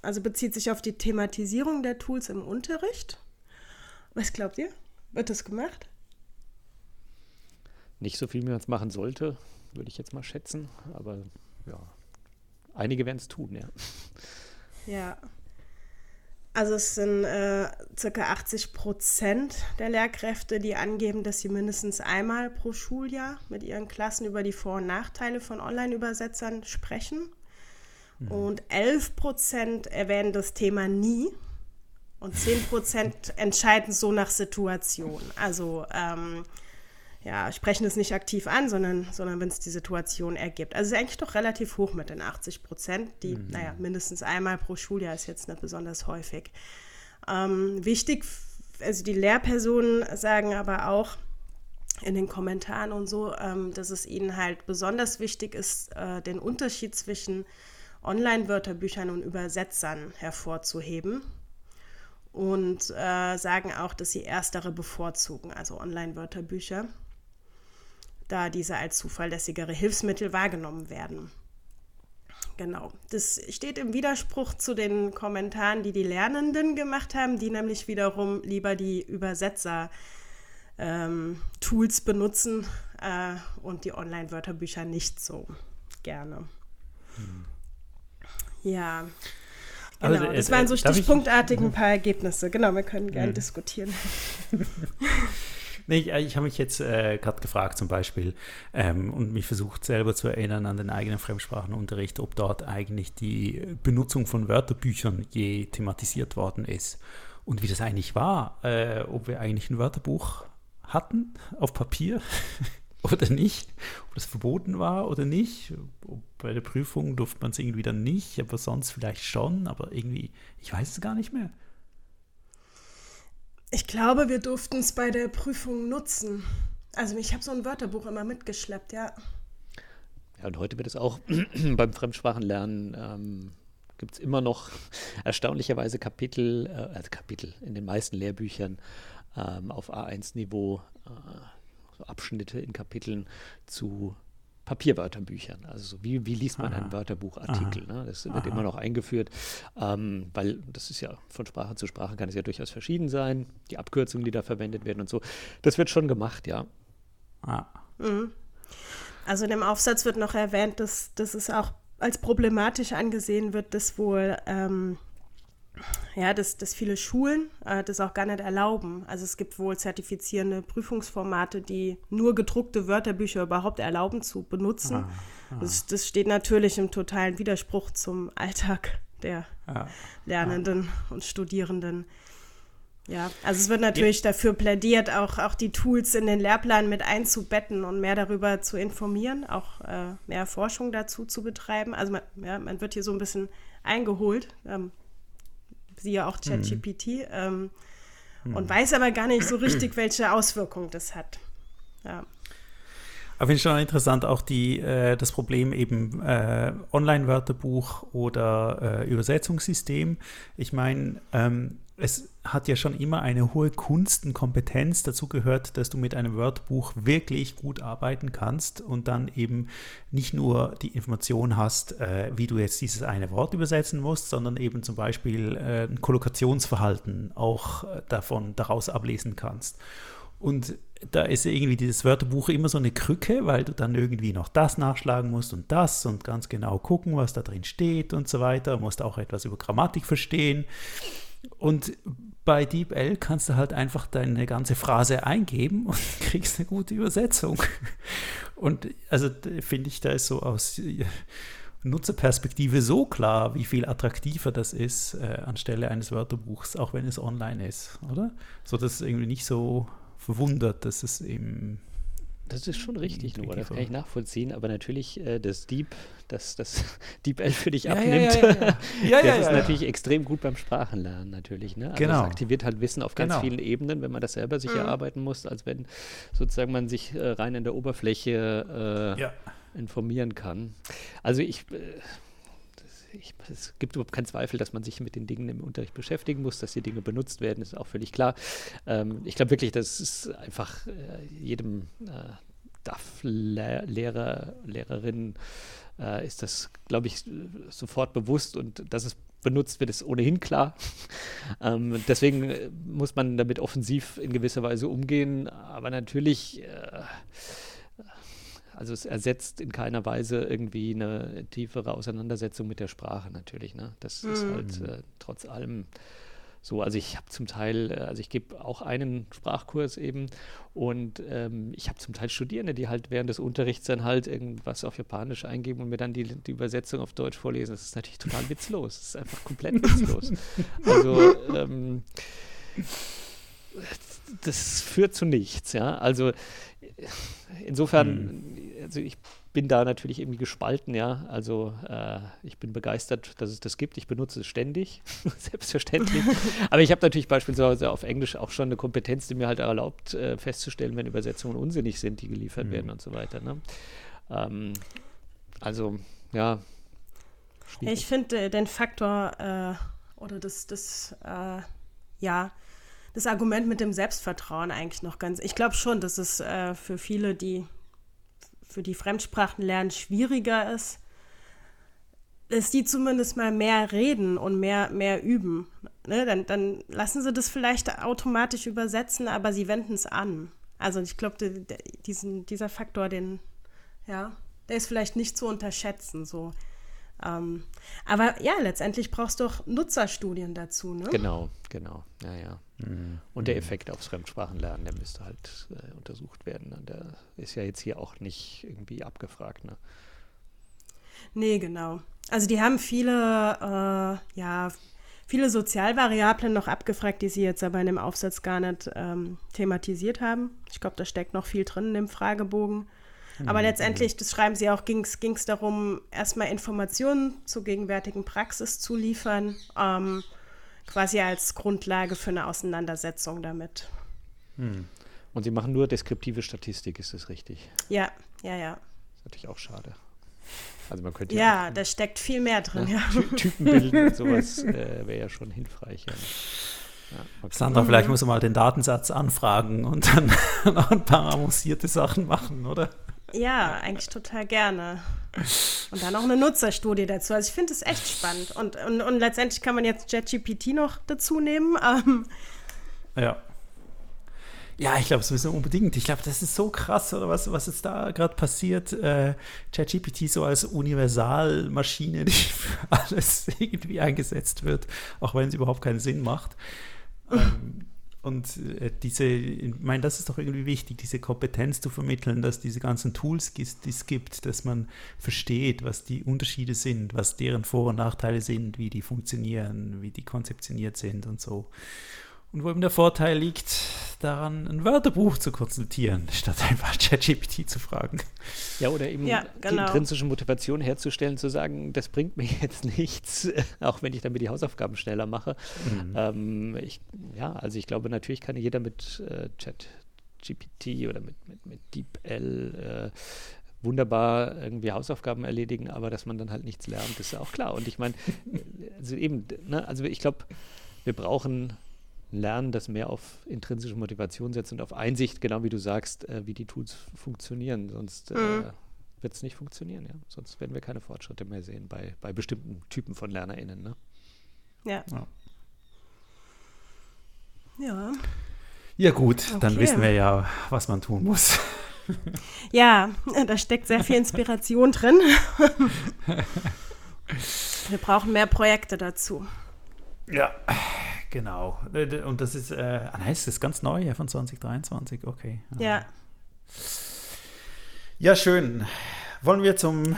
also bezieht sich auf die Thematisierung der Tools im Unterricht. Was glaubt ihr? Wird das gemacht? Nicht so viel, wie man es machen sollte, würde ich jetzt mal schätzen. Aber ja, einige werden es tun, ja. Ja. Also es sind äh, circa 80 Prozent der Lehrkräfte, die angeben, dass sie mindestens einmal pro Schuljahr mit ihren Klassen über die Vor- und Nachteile von Online-Übersetzern sprechen. Mhm. Und 11 Prozent erwähnen das Thema nie. Und 10 Prozent [laughs] entscheiden so nach Situation. Also ähm, ja, sprechen es nicht aktiv an, sondern, sondern wenn es die Situation ergibt. Also es ist eigentlich doch relativ hoch mit den 80 Prozent, die, mhm. naja, mindestens einmal pro Schuljahr ist jetzt nicht besonders häufig. Ähm, wichtig, also die Lehrpersonen sagen aber auch in den Kommentaren und so, ähm, dass es ihnen halt besonders wichtig ist, äh, den Unterschied zwischen Online-Wörterbüchern und Übersetzern hervorzuheben und äh, sagen auch, dass sie erstere bevorzugen, also Online-Wörterbücher da diese als zuverlässigere Hilfsmittel wahrgenommen werden. Genau, das steht im Widerspruch zu den Kommentaren, die die Lernenden gemacht haben, die nämlich wiederum lieber die Übersetzer-Tools ähm, benutzen äh, und die Online-Wörterbücher nicht so gerne. Hm. Ja. Genau, also, äh, das waren so stichpunktartig ein paar Ergebnisse. Genau, wir können gerne hm. diskutieren. [laughs] Nee, ich, ich habe mich jetzt äh, gerade gefragt zum Beispiel ähm, und mich versucht selber zu erinnern an den eigenen Fremdsprachenunterricht, ob dort eigentlich die Benutzung von Wörterbüchern je thematisiert worden ist und wie das eigentlich war, äh, ob wir eigentlich ein Wörterbuch hatten auf Papier [laughs] oder nicht, ob das verboten war oder nicht. Bei der Prüfung durfte man es irgendwie dann nicht, aber sonst vielleicht schon, aber irgendwie, ich weiß es gar nicht mehr. Ich glaube, wir durften es bei der Prüfung nutzen. Also ich habe so ein Wörterbuch immer mitgeschleppt, ja. Ja, und heute wird es auch [clears throat] beim Fremdsprachenlernen ähm, gibt es immer noch [laughs] erstaunlicherweise Kapitel, äh, also Kapitel in den meisten Lehrbüchern ähm, auf A1-Niveau, äh, so Abschnitte in Kapiteln zu Papierwörterbüchern. Also so wie, wie liest man einen Wörterbuchartikel? Ne? Das wird Aha. immer noch eingeführt, ähm, weil das ist ja von Sprache zu Sprache kann es ja durchaus verschieden sein. Die Abkürzungen, die da verwendet werden und so. Das wird schon gemacht, ja. Ah. Mhm. Also in dem Aufsatz wird noch erwähnt, dass, dass es auch als problematisch angesehen wird, dass wohl ähm, ja, dass, dass viele Schulen äh, das auch gar nicht erlauben. Also es gibt wohl zertifizierende Prüfungsformate, die nur gedruckte Wörterbücher überhaupt erlauben zu benutzen. Ah, ah. Das, das, steht natürlich im totalen Widerspruch zum Alltag der ah, Lernenden und Studierenden. Ja, also es wird natürlich ja. dafür plädiert, auch, auch die Tools in den Lehrplan mit einzubetten und mehr darüber zu informieren, auch äh, mehr Forschung dazu zu betreiben. Also man, ja, man wird hier so ein bisschen eingeholt. Ähm, siehe auch. ChatGPT, mhm. ähm, mhm. und weiß aber gar nicht so richtig, welche Auswirkungen das hat. Ja. Aber finde ich schon interessant auch die, äh, das Problem eben äh, Online-Wörterbuch oder äh, Übersetzungssystem. Ich meine, ähm, es hat ja schon immer eine hohe Kunst und Kompetenz dazu gehört, dass du mit einem Wörterbuch wirklich gut arbeiten kannst und dann eben nicht nur die Information hast, äh, wie du jetzt dieses eine Wort übersetzen musst, sondern eben zum Beispiel äh, ein Kollokationsverhalten auch äh, davon daraus ablesen kannst. Und da ist irgendwie dieses Wörterbuch immer so eine Krücke, weil du dann irgendwie noch das nachschlagen musst und das und ganz genau gucken, was da drin steht und so weiter. Du musst auch etwas über Grammatik verstehen. Und bei DeepL kannst du halt einfach deine ganze Phrase eingeben [laughs] und kriegst eine gute Übersetzung. Und also finde ich, da ist so aus Nutzerperspektive so klar, wie viel attraktiver das ist äh, anstelle eines Wörterbuchs, auch wenn es online ist, oder? So dass es irgendwie nicht so verwundert, dass es eben das ist schon richtig, Noah, das kann ich nachvollziehen, aber natürlich äh, das Deep, das, das [laughs] Deep L für dich ja, abnimmt, ja, ja, [laughs] das ist natürlich extrem gut beim Sprachenlernen natürlich. Ne? Also genau. Das aktiviert halt Wissen auf ganz genau. vielen Ebenen, wenn man das selber sich mhm. erarbeiten muss, als wenn sozusagen man sich äh, rein in der Oberfläche äh, informieren kann. Also ich äh, ich, es gibt überhaupt keinen Zweifel, dass man sich mit den Dingen im Unterricht beschäftigen muss, dass die Dinge benutzt werden, ist auch völlig klar. Ähm, ich glaube wirklich, das ist einfach äh, jedem äh, DAF-Lehrer, Lehrerin äh, ist das, glaube ich, sofort bewusst und dass es benutzt wird, ist ohnehin klar. [laughs] ähm, deswegen äh, muss man damit offensiv in gewisser Weise umgehen, aber natürlich äh, also es ersetzt in keiner Weise irgendwie eine tiefere Auseinandersetzung mit der Sprache natürlich. Ne? Das mhm. ist halt äh, trotz allem so. Also ich habe zum Teil, äh, also ich gebe auch einen Sprachkurs eben und ähm, ich habe zum Teil Studierende, die halt während des Unterrichts dann halt irgendwas auf Japanisch eingeben und mir dann die, die Übersetzung auf Deutsch vorlesen. Das ist natürlich total witzlos. Das ist einfach komplett witzlos. Also [laughs] ähm, das führt zu nichts, ja. Also insofern, mhm. Also ich bin da natürlich irgendwie gespalten, ja. Also äh, ich bin begeistert, dass es das gibt. Ich benutze es ständig, [laughs] selbstverständlich. Aber ich habe natürlich beispielsweise auf Englisch auch schon eine Kompetenz, die mir halt erlaubt, äh, festzustellen, wenn Übersetzungen unsinnig sind, die geliefert mhm. werden und so weiter. Ne? Ähm, also, ja. Schwierig. Ich finde den Faktor äh, oder das, das äh, ja, das Argument mit dem Selbstvertrauen eigentlich noch ganz. Ich glaube schon, dass es äh, für viele, die für die Fremdsprachen lernen, schwieriger ist, dass die zumindest mal mehr reden und mehr, mehr üben. Ne? Dann, dann lassen sie das vielleicht automatisch übersetzen, aber sie wenden es an. Also ich glaube, dieser Faktor, den, ja, der ist vielleicht nicht zu unterschätzen. So. Ähm, aber ja, letztendlich brauchst du auch Nutzerstudien dazu. Ne? Genau, genau. Ja, ja. Mhm. Und der mhm. Effekt aufs Fremdsprachenlernen, der müsste halt äh, untersucht werden. Und der ist ja jetzt hier auch nicht irgendwie abgefragt. Ne? Nee, genau. Also die haben viele, äh, ja, viele Sozialvariablen noch abgefragt, die sie jetzt aber in dem Aufsatz gar nicht ähm, thematisiert haben. Ich glaube, da steckt noch viel drin in dem Fragebogen. Aber mhm. letztendlich, das schreiben sie auch, ging es darum, erstmal Informationen zur gegenwärtigen Praxis zu liefern, ähm, quasi als Grundlage für eine Auseinandersetzung damit. Hm. Und sie machen nur deskriptive Statistik, ist das richtig? Ja, ja, ja. Das ist natürlich auch schade. Also man könnte ja, ja da steckt viel mehr drin. Ja, ja. Typen bilden und sowas äh, wäre ja schon hilfreich. Ja. Ja, okay. Sandra, vielleicht muss man mal den Datensatz anfragen und dann [laughs] noch ein paar avancierte Sachen machen, oder? Ja, eigentlich total gerne. Und dann auch eine Nutzerstudie dazu. Also ich finde es echt spannend. Und, und, und letztendlich kann man jetzt JetGPT noch dazu nehmen. Ähm, ja. Ja, ich glaube, es müssen unbedingt. Ich glaube, das ist so krass, oder was, was jetzt da gerade passiert. Äh, ChatGPT so als Universalmaschine, [laughs] die für alles irgendwie eingesetzt wird, auch wenn es überhaupt keinen Sinn macht. ähm, und äh, diese, ich meine, das ist doch irgendwie wichtig, diese Kompetenz zu vermitteln, dass diese ganzen Tools, die es gibt, dass man versteht, was die Unterschiede sind, was deren Vor- und Nachteile sind, wie die funktionieren, wie die konzeptioniert sind und so. Und wo eben der Vorteil liegt, daran ein Wörterbuch zu konsultieren, [laughs] statt einfach ChatGPT zu fragen. Ja, oder eben Ja, die genau. intrinsische Motivation herzustellen, zu sagen, das bringt mir [laughs] jetzt nichts, [laughs] auch wenn ich damit die Hausaufgaben schneller mache. Mhm. Ähm, ich, ja, also ich glaube, natürlich kann jeder mit äh, ChatGPT oder mit, mit, mit DeepL äh, wunderbar irgendwie Hausaufgaben erledigen, aber dass man dann halt nichts lernt, ist ja auch klar. Und ich meine, also eben, ne, also ich glaube, wir brauchen Lernen, das mehr auf intrinsische Motivation setzt und auf Einsicht, genau wie du sagst, äh, wie die Tools funktionieren. Sonst äh, Mhm. wird es nicht funktionieren, ja. Sonst werden wir keine Fortschritte mehr sehen bei, bei bestimmten Typen von LernerInnen. Ne? ja. Ja. Ja. Ja gut, dann Okay. wissen wir ja, was man tun muss. [laughs] Ja, da steckt sehr viel Inspiration drin. [laughs] Wir brauchen mehr Projekte dazu. Ja, genau. Und das ist, äh, ah, nein, das ist ganz neu ja, von 2023, okay. Ja. Ja, schön. Wollen wir zum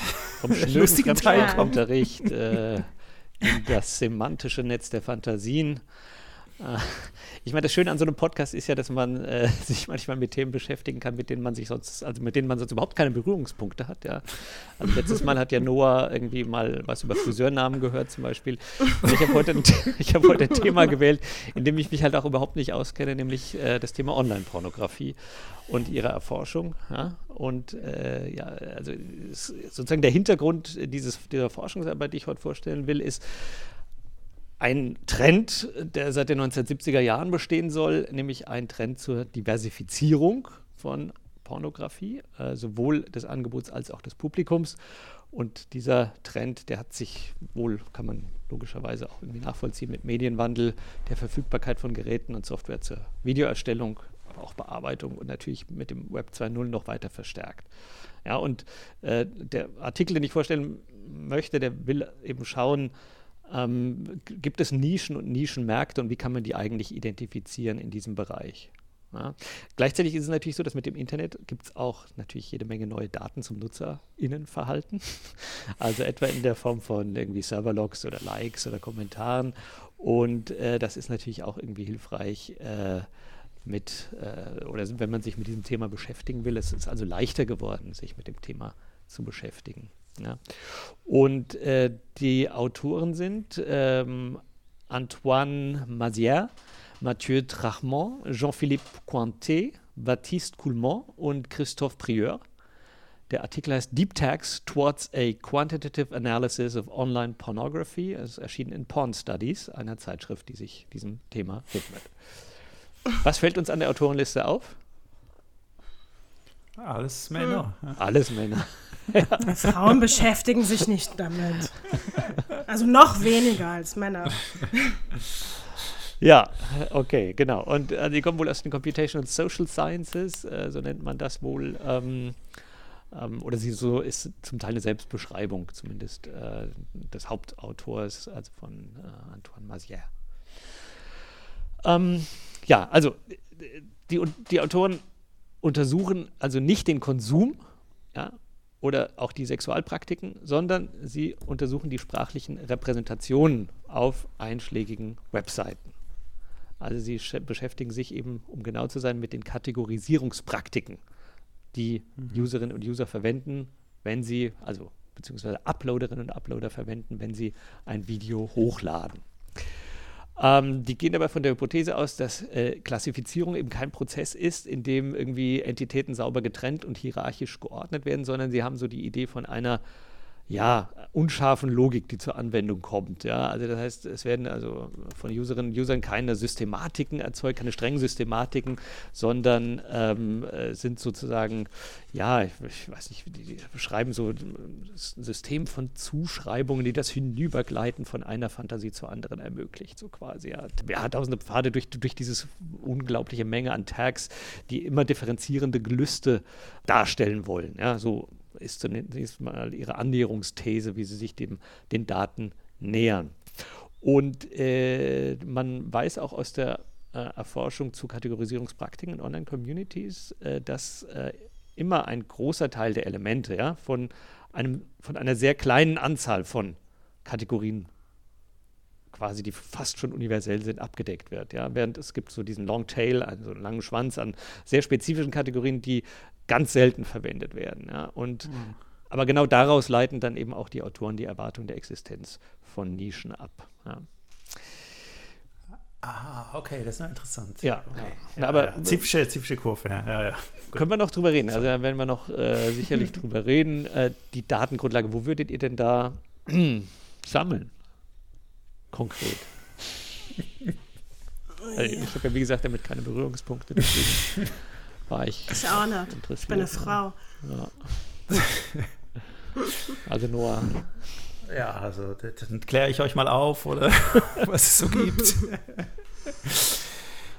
[laughs] schnöden lustigen Teil kommen? Fremdsprachenunterricht äh, in das semantische Netz der Fantasien. Äh, [laughs] Ich meine, das Schöne an so einem Podcast ist ja, dass man äh, [laughs] sich manchmal mit Themen beschäftigen kann, mit denen man sich sonst, also mit denen man sonst überhaupt keine Berührungspunkte hat. Ja. Also letztes Mal hat ja Noah irgendwie mal was über Friseurnamen gehört zum Beispiel. Und ich habe heute, ein- [laughs] habe heute ein Thema gewählt, in dem ich mich halt auch überhaupt nicht auskenne, nämlich äh, das Thema Online-Pornografie und ihre Erforschung. Ja? Und äh, ja, also sozusagen der Hintergrund dieses, dieser Forschungsarbeit, die ich heute vorstellen will, ist, ein Trend, der seit den 1970er Jahren bestehen soll, nämlich ein Trend zur Diversifizierung von Pornografie, äh, sowohl des Angebots als auch des Publikums. Und dieser Trend, der hat sich wohl, kann man logischerweise auch irgendwie nachvollziehen, mit Medienwandel, der Verfügbarkeit von Geräten und Software zur Videoerstellung, aber auch Bearbeitung und natürlich mit dem Web 2.0 noch weiter verstärkt. Ja, und äh, der Artikel, den ich vorstellen möchte, der will eben schauen, ähm, gibt es Nischen und Nischenmärkte und wie kann man die eigentlich identifizieren in diesem Bereich? Ja. Gleichzeitig ist es natürlich so, dass mit dem Internet gibt es auch natürlich jede Menge neue Daten zum NutzerInnenverhalten. [laughs] Also etwa in der Form von irgendwie Serverlogs oder Likes oder Kommentaren. Und äh, das ist natürlich auch irgendwie hilfreich äh, mit, äh, oder wenn man sich mit diesem Thema beschäftigen will. Es ist also leichter geworden, sich mit dem Thema zu beschäftigen. Ja. Und äh, die Autoren sind ähm, Antoine Mazière, Mathieu Trachmont, Jean-Philippe Cointet, Baptiste Coulmont und Christophe Prieur. Der Artikel heißt Deep Tags Towards a Quantitative Analysis of Online Pornography. Es ist erschienen in Porn Studies, einer Zeitschrift, die sich diesem Thema widmet. Was fällt uns an der Autorenliste auf? Alles Männer. Alles Männer. [laughs] Frauen beschäftigen sich nicht damit. Also noch weniger als Männer. Ja, okay, genau. Und äh, die kommen wohl aus den Computational Social Sciences, äh, so nennt man das wohl. Ähm, ähm, oder sie so ist zum Teil eine Selbstbeschreibung, zumindest äh, des Hauptautors, also von äh, Antoine Mazière. Ähm, ja, also die, die Autoren untersuchen also nicht den Konsum, ja, oder auch die Sexualpraktiken, sondern sie untersuchen die sprachlichen Repräsentationen auf einschlägigen Webseiten. Also sie sch- beschäftigen sich eben, um genau zu sein, mit den Kategorisierungspraktiken, die Userinnen und User verwenden, wenn sie, also beziehungsweise Uploaderinnen und Uploader verwenden, wenn sie ein Video hochladen. Ähm, die gehen dabei von der Hypothese aus, dass äh, Klassifizierung eben kein Prozess ist, in dem irgendwie Entitäten sauber getrennt und hierarchisch geordnet werden, sondern sie haben so die Idee von einer ja, unscharfen Logik, die zur Anwendung kommt. Ja, also das heißt, es werden also von Userinnen und Usern keine Systematiken erzeugt, keine strengen Systematiken, sondern ähm, äh, sind sozusagen, ja, ich, weiß nicht, die, die beschreiben so ein System von Zuschreibungen, die das Hinübergleiten von einer Fantasie zur anderen ermöglicht, so quasi. Ja, ja tausende Pfade durch, durch dieses unglaubliche Menge an Tags, die immer differenzierende Gelüste darstellen wollen. Ja, so ist zunächst mal ihre Annäherungsthese, wie sie sich dem, den Daten nähern. Und äh, man weiß auch aus der äh, Erforschung zu Kategorisierungspraktiken in Online-Communities, äh, dass äh, immer ein großer Teil der Elemente ja, von, einem, von einer sehr kleinen Anzahl von Kategorien quasi, die fast schon universell sind, abgedeckt wird. Ja? Während es gibt so diesen Long Tail, also einen langen Schwanz an sehr spezifischen Kategorien, die ganz selten verwendet werden. Ja? Und, mhm. Aber genau daraus leiten dann eben auch die Autoren die Erwartung der Existenz von Nischen ab. Ja. Ah, okay, das ist interessant. Ja, okay. ja aber ja. Zipfische, Zipfische Kurve, ja, ja, ja. Können wir noch drüber reden? Also da werden wir noch äh, sicherlich drüber reden. Äh, die Datengrundlage, wo würdet ihr denn da [clears throat] sammeln? Konkret. [laughs] also ich habe ja, wie gesagt, damit keine Berührungspunkte. Deswegen [laughs] war ich. Ich auch nicht. Ich bin eine Frau. Ja. also Noah. Ja, also dann kläre ich euch mal auf, oder [laughs] was es so gibt.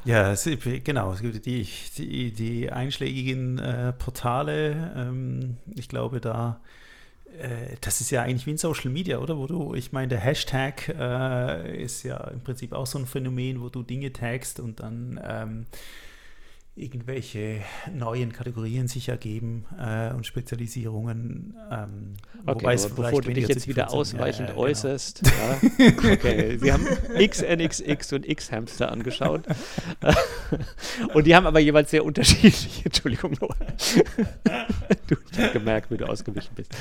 ja, es, genau, es gibt die, die, die einschlägigen äh, Portale. Ähm, ich glaube, da äh, das ist ja eigentlich wie in Social Media, oder? Wo du, ich meine, der Hashtag äh, ist ja im Prinzip auch so ein Phänomen, wo du Dinge tagst und dann ähm, irgendwelche neuen Kategorien sich ergeben äh, und Spezialisierungen. Ähm, okay, bevor du dich jetzt wieder ausweichend ja, ja, genau. äußerst. Ja. okay, Sie haben XNXX und X-Hamster angeschaut. [laughs] und die haben aber jeweils sehr unterschiedliche, Entschuldigung, Noah. du, ich habe gemerkt, wie du ausgewichen bist.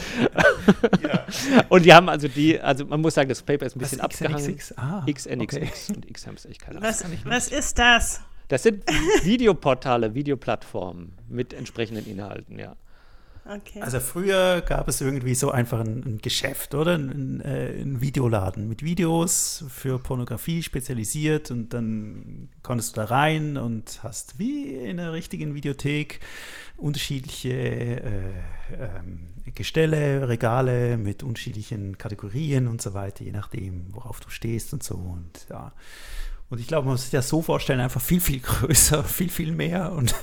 und die haben also die, also man muss sagen, das Paper ist ein bisschen Was, abgehangen. XNXX? Ah, XNXX okay. und X-Hamster, ich keine Ahnung. Was, was ist das? Das sind Videoportale, Videoplattformen mit entsprechenden Inhalten, ja. Okay. Also früher gab es irgendwie so einfach ein, ein Geschäft, oder? Ein, äh, ein, Videoladen mit Videos für Pornografie spezialisiert und dann konntest du da rein und hast wie in einer richtigen Videothek unterschiedliche äh, ähm, Gestelle, Regale mit unterschiedlichen Kategorien und so weiter, je nachdem, worauf du stehst und so. Und ja, und ich glaube, man muss sich das so vorstellen, einfach viel, viel [laughs] größer, viel, viel mehr und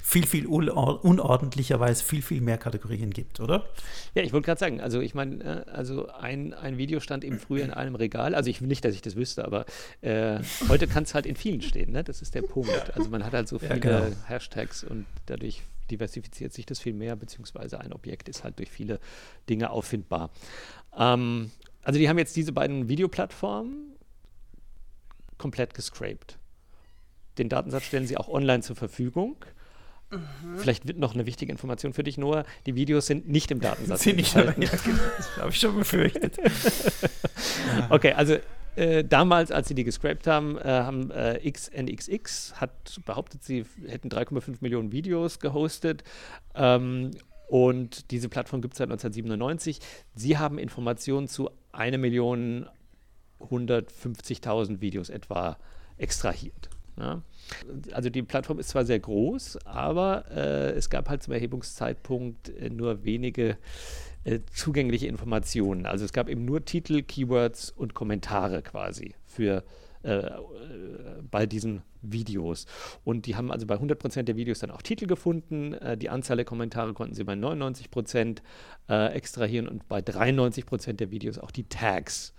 viel, viel unordentlicher, weil es viel, viel mehr Kategorien gibt, oder? Ja, ich wollte gerade sagen, also ich meine, äh, also ein, ein Video stand eben früher in einem Regal, also ich will nicht, dass ich das wüsste, aber äh, heute kann es halt in vielen stehen, ne? das ist der Punkt. Also man hat halt so viele ja, genau. Hashtags und dadurch diversifiziert sich das viel mehr, beziehungsweise ein Objekt ist halt durch viele Dinge auffindbar. Ähm, also die haben jetzt diese beiden Videoplattformen, komplett gescraped. Den Datensatz stellen sie auch online zur Verfügung. Mhm. Vielleicht wird noch eine wichtige Information für dich, Noah. Die Videos sind nicht im Datensatz. sind nicht, ja, genau. das habe ich schon befürchtet. [laughs] okay, also äh, damals, als sie die gescraped haben, äh, haben äh, XNXX hat behauptet, sie hätten 3,5 Millionen Videos gehostet. Ähm, und diese Plattform gibt es seit 1997. Sie haben Informationen zu einer Million 150.000 Videos etwa extrahiert. Ja. Also die Plattform ist zwar sehr groß, aber äh, es gab halt zum Erhebungszeitpunkt äh, nur wenige äh, zugängliche Informationen. Also es gab eben nur Titel, Keywords und Kommentare quasi für äh, äh, bei diesen Videos. Und die haben also bei 100% der Videos dann auch Titel gefunden. Äh, die Anzahl der Kommentare konnten sie bei 99% extrahieren und bei 93% der Videos auch die Tags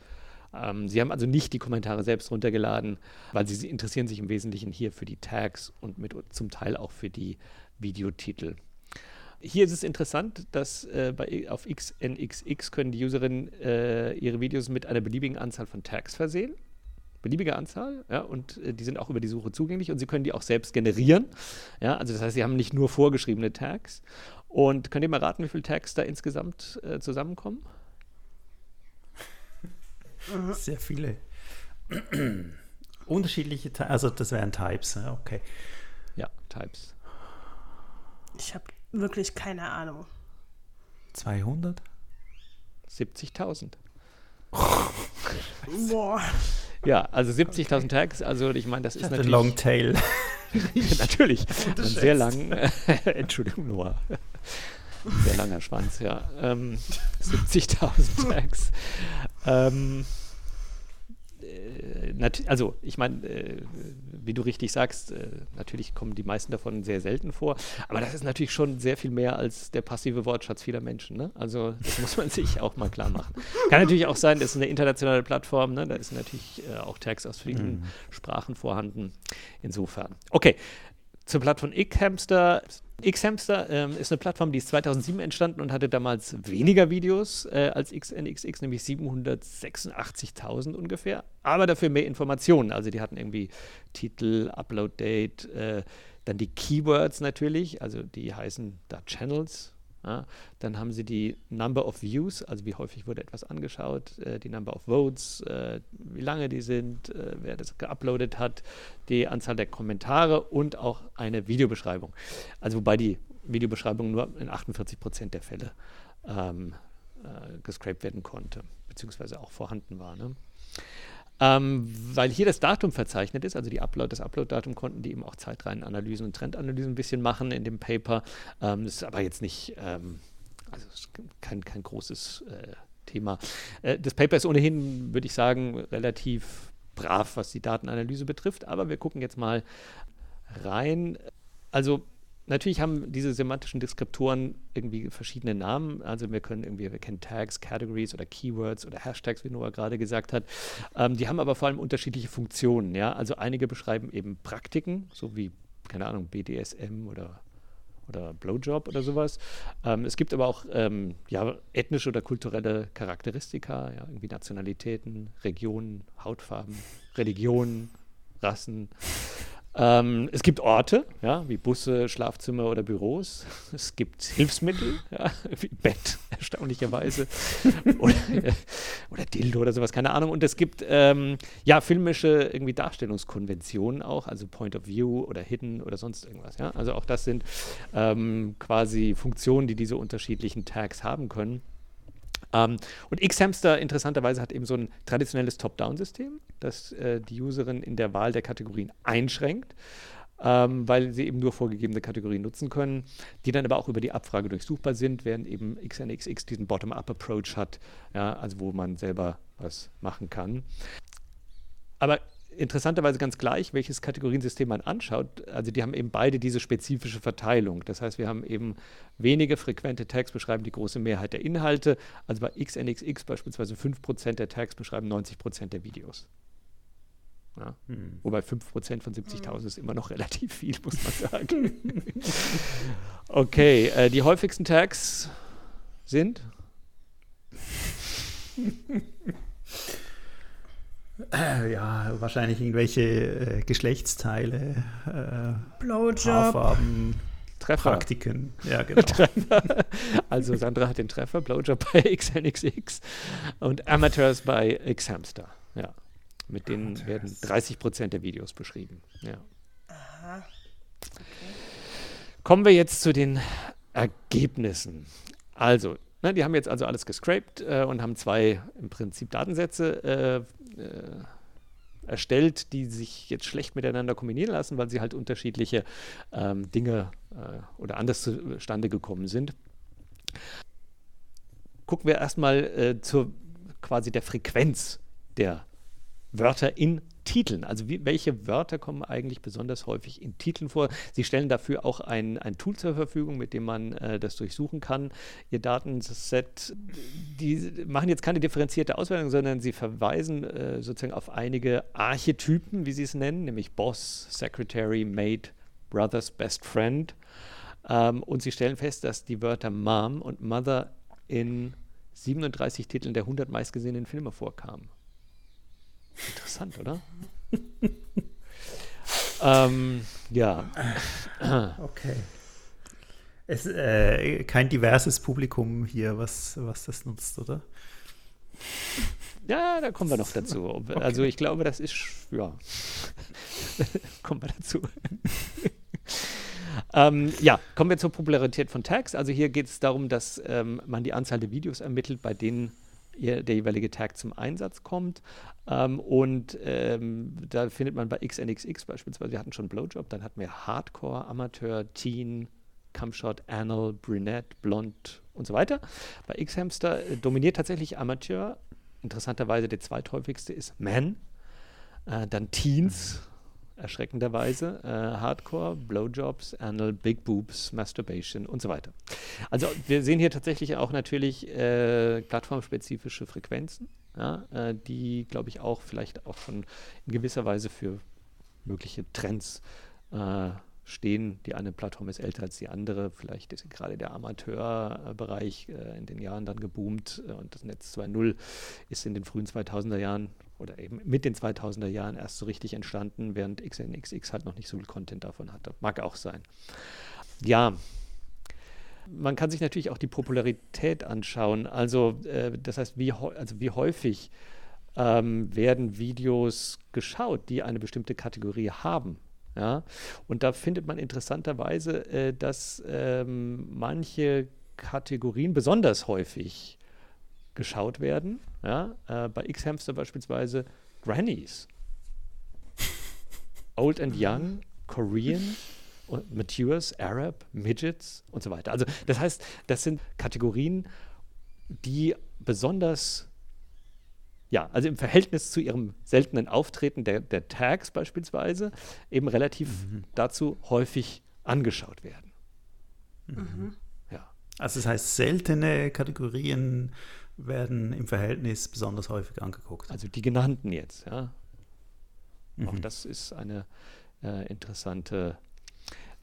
ähm, sie haben also nicht die Kommentare selbst runtergeladen, weil sie, sie interessieren sich im Wesentlichen hier für die Tags und mit, zum Teil auch für die Videotitel. Hier ist es interessant, dass äh, bei, auf XNXX können die Userinnen äh, ihre Videos mit einer beliebigen Anzahl von Tags versehen. Beliebige Anzahl, ja, und äh, die sind auch über die Suche zugänglich und sie können die auch selbst generieren. Ja, also das heißt, sie haben nicht nur vorgeschriebene Tags. Und könnt ihr mal raten, wie viele Tags da insgesamt äh, zusammenkommen? Mhm. Sehr viele. Unterschiedliche, also das wären Types, okay. Ja, Types. Ich habe wirklich keine Ahnung. 200? 70.000. [laughs] Boah. Ja, also 70.000 Tags, also ich meine, das ist natürlich... Long Tail. [laughs] natürlich, [laughs] ein sehr lang, Entschuldigung, Noah. Sehr langer Schwanz, ja. Ähm, 70.000 Tags. Ähm, äh, also, ich meine, äh, wie du richtig sagst, äh, natürlich kommen die meisten davon sehr selten vor, aber das ist natürlich schon sehr viel mehr als der passive Wortschatz vieler Menschen. Ne? Also, das muss man [laughs] sich auch mal klar machen. Kann natürlich auch sein, das ist eine internationale Plattform, ne? da ist natürlich äh, auch Tags aus vielen Mhm. Sprachen vorhanden. Insofern. Okay, zur Plattform Xhamster. Xhamster ähm, ist eine Plattform, die ist 2007 entstanden und hatte damals weniger Videos äh, als XNXX, nämlich 786.000 ungefähr, aber dafür mehr Informationen. Also die hatten irgendwie Titel, Upload-Date, äh, dann die Keywords natürlich, also die heißen da Channels. Ja. Dann haben sie die Number of Views, also wie häufig wurde etwas angeschaut, äh, die Number of Votes, äh, wie lange die sind, äh, wer das geuploadet hat, die Anzahl der Kommentare und auch eine Videobeschreibung. Also wobei die Videobeschreibung nur in 48 Prozent der Fälle ähm, äh, gescraped werden konnte, beziehungsweise auch vorhanden war. Ne? Ähm, weil hier das Datum verzeichnet ist, also Upload, das Upload-Datum konnten die eben auch Zeitreihenanalysen und Trendanalysen ein bisschen machen in dem Paper. Ähm, ist aber jetzt nicht, ähm, also kein, kein großes äh, Thema. Äh, das Paper ist ohnehin, würde ich sagen, relativ brav, was die Datenanalyse betrifft, aber wir gucken jetzt mal rein. Also Natürlich haben diese semantischen Deskriptoren irgendwie verschiedene Namen. Also wir können irgendwie, wir kennen Tags, Categories oder Keywords oder Hashtags, wie Noah gerade gesagt hat. Ähm, die haben aber vor allem unterschiedliche Funktionen. Ja? Also einige beschreiben eben Praktiken, so wie, keine Ahnung, BDSM oder oder Blowjob oder sowas. Ähm, es gibt aber auch ähm, ja, ethnische oder kulturelle Charakteristika, ja, irgendwie Nationalitäten, Regionen, Hautfarben, Religionen, Rassen. Ähm, es gibt Orte, ja, wie Busse, Schlafzimmer oder Büros. [laughs] Es gibt Hilfsmittel, [laughs] ja, wie Bett, [laughs] erstaunlicherweise. oder, äh, oder Dildo oder sowas, keine Ahnung. Und es gibt ähm, ja filmische irgendwie Darstellungskonventionen auch, also Point of View oder Hidden oder sonst irgendwas. Ja? Also auch das sind ähm, quasi Funktionen, die diese unterschiedlichen Tags haben können. Ähm, und Xhamster interessanterweise hat eben so ein traditionelles Top-Down-System, das äh, die Userin in der Wahl der Kategorien einschränkt, ähm, weil sie eben nur vorgegebene Kategorien nutzen können, die dann aber auch über die Abfrage durchsuchbar sind, während eben XNXX diesen Bottom-up-Approach hat, ja, also wo man selber was machen kann. Aber interessanterweise ganz gleich, welches Kategoriensystem man anschaut. Also die haben eben beide diese spezifische Verteilung. Das heißt, wir haben eben wenige frequente Tags beschreiben die große Mehrheit der Inhalte. Also bei XNXX beispielsweise 5% der Tags beschreiben 90% der Videos. Ja. Hm. Wobei 5% von 70.000 ist immer noch [laughs] relativ viel, muss man [laughs] sagen. okay, äh, die häufigsten Tags sind? [laughs] Äh, ja, wahrscheinlich irgendwelche äh, Geschlechtsteile, äh, Blowjob. Haarfarben, Treffer. Praktiken. Ja, genau. [laughs] Treffer. Also Sandra hat den Treffer, Blowjob bei [laughs] XNXX und Amateurs bei Xhamster. Ja. Mit denen werden 30 Prozent der Videos beschrieben. Ja. Aha. Kommen wir jetzt zu den Ergebnissen. Also, ne, die haben jetzt also alles gescraped äh, und haben zwei im Prinzip Datensätze äh, erstellt, die sich jetzt schlecht miteinander kombinieren lassen, weil sie halt unterschiedliche ähm, Dinge äh, oder anders zustande gekommen sind. Gucken wir erstmal äh, zur quasi der Frequenz der Wörter in Titeln. Also wie, welche Wörter kommen eigentlich besonders häufig in Titeln vor? Sie stellen dafür auch ein, ein Tool zur Verfügung, mit dem man äh, das durchsuchen kann. Ihr Datenset, die machen jetzt keine differenzierte Auswertung, sondern sie verweisen äh, sozusagen auf einige Archetypen, wie sie es nennen, nämlich Boss, Secretary, Mate, Brothers, Best Friend. Ähm, und sie stellen fest, dass die Wörter Mom und Mother in 37 Titeln der 100 meistgesehenen Filme vorkamen. Interessant, oder? [laughs] ähm, ja. [laughs] Okay. Es äh, kein diverses Publikum hier, was, was das nutzt, oder? Ja, da kommen wir noch dazu. Okay. Also ich glaube, das ist, ja, [laughs] kommen wir dazu. Ähm, ja, kommen wir zur Popularität von Tags. Also hier geht es darum, dass ähm, man die Anzahl der Videos ermittelt, bei denen der jeweilige Tag zum Einsatz kommt. Ähm, und ähm, da findet man bei XNXX beispielsweise, wir hatten schon Blowjob, dann hatten wir Hardcore, Amateur, Teen, Cumshot, Anal, Brunette, Blond und so weiter. Bei X-Hamster äh, dominiert tatsächlich Amateur. Interessanterweise der zweithäufigste ist Man. Äh, dann Teens, erschreckenderweise. Äh, Hardcore, Blowjobs, Anal, Big Boobs, Masturbation und so weiter. Also wir sehen hier tatsächlich auch natürlich äh, plattformspezifische Frequenzen, ja, äh, die, glaube ich, auch vielleicht auch schon in gewisser Weise für mögliche Trends äh, stehen. Die eine Plattform ist älter als die andere. Vielleicht ist gerade der Amateurbereich äh, in den Jahren dann geboomt äh, und das Netz 2.0 ist in den frühen 2000er Jahren oder eben mit den 2000er Jahren erst so richtig entstanden, während XNXX halt noch nicht so viel Content davon hatte. Mag auch sein. Ja, man kann sich natürlich auch die Popularität anschauen. Also äh, das heißt, wie, also wie häufig ähm, werden Videos geschaut, die eine bestimmte Kategorie haben. Ja? Und da findet man interessanterweise, äh, dass ähm, manche Kategorien besonders häufig geschaut werden. Ja? Äh, bei X-Hamster beispielsweise Grannies. [laughs] Old and Young, Korean, Matures, Arab, Midgets und so weiter. Also das heißt, das sind Kategorien, die besonders ja, also im Verhältnis zu ihrem seltenen Auftreten der, der Tags beispielsweise eben relativ mhm. dazu häufig angeschaut werden. Mhm. Ja. Also das heißt, seltene Kategorien werden im Verhältnis besonders häufig angeguckt. Also die genannten jetzt, ja. Mhm. Auch das ist eine äh, interessante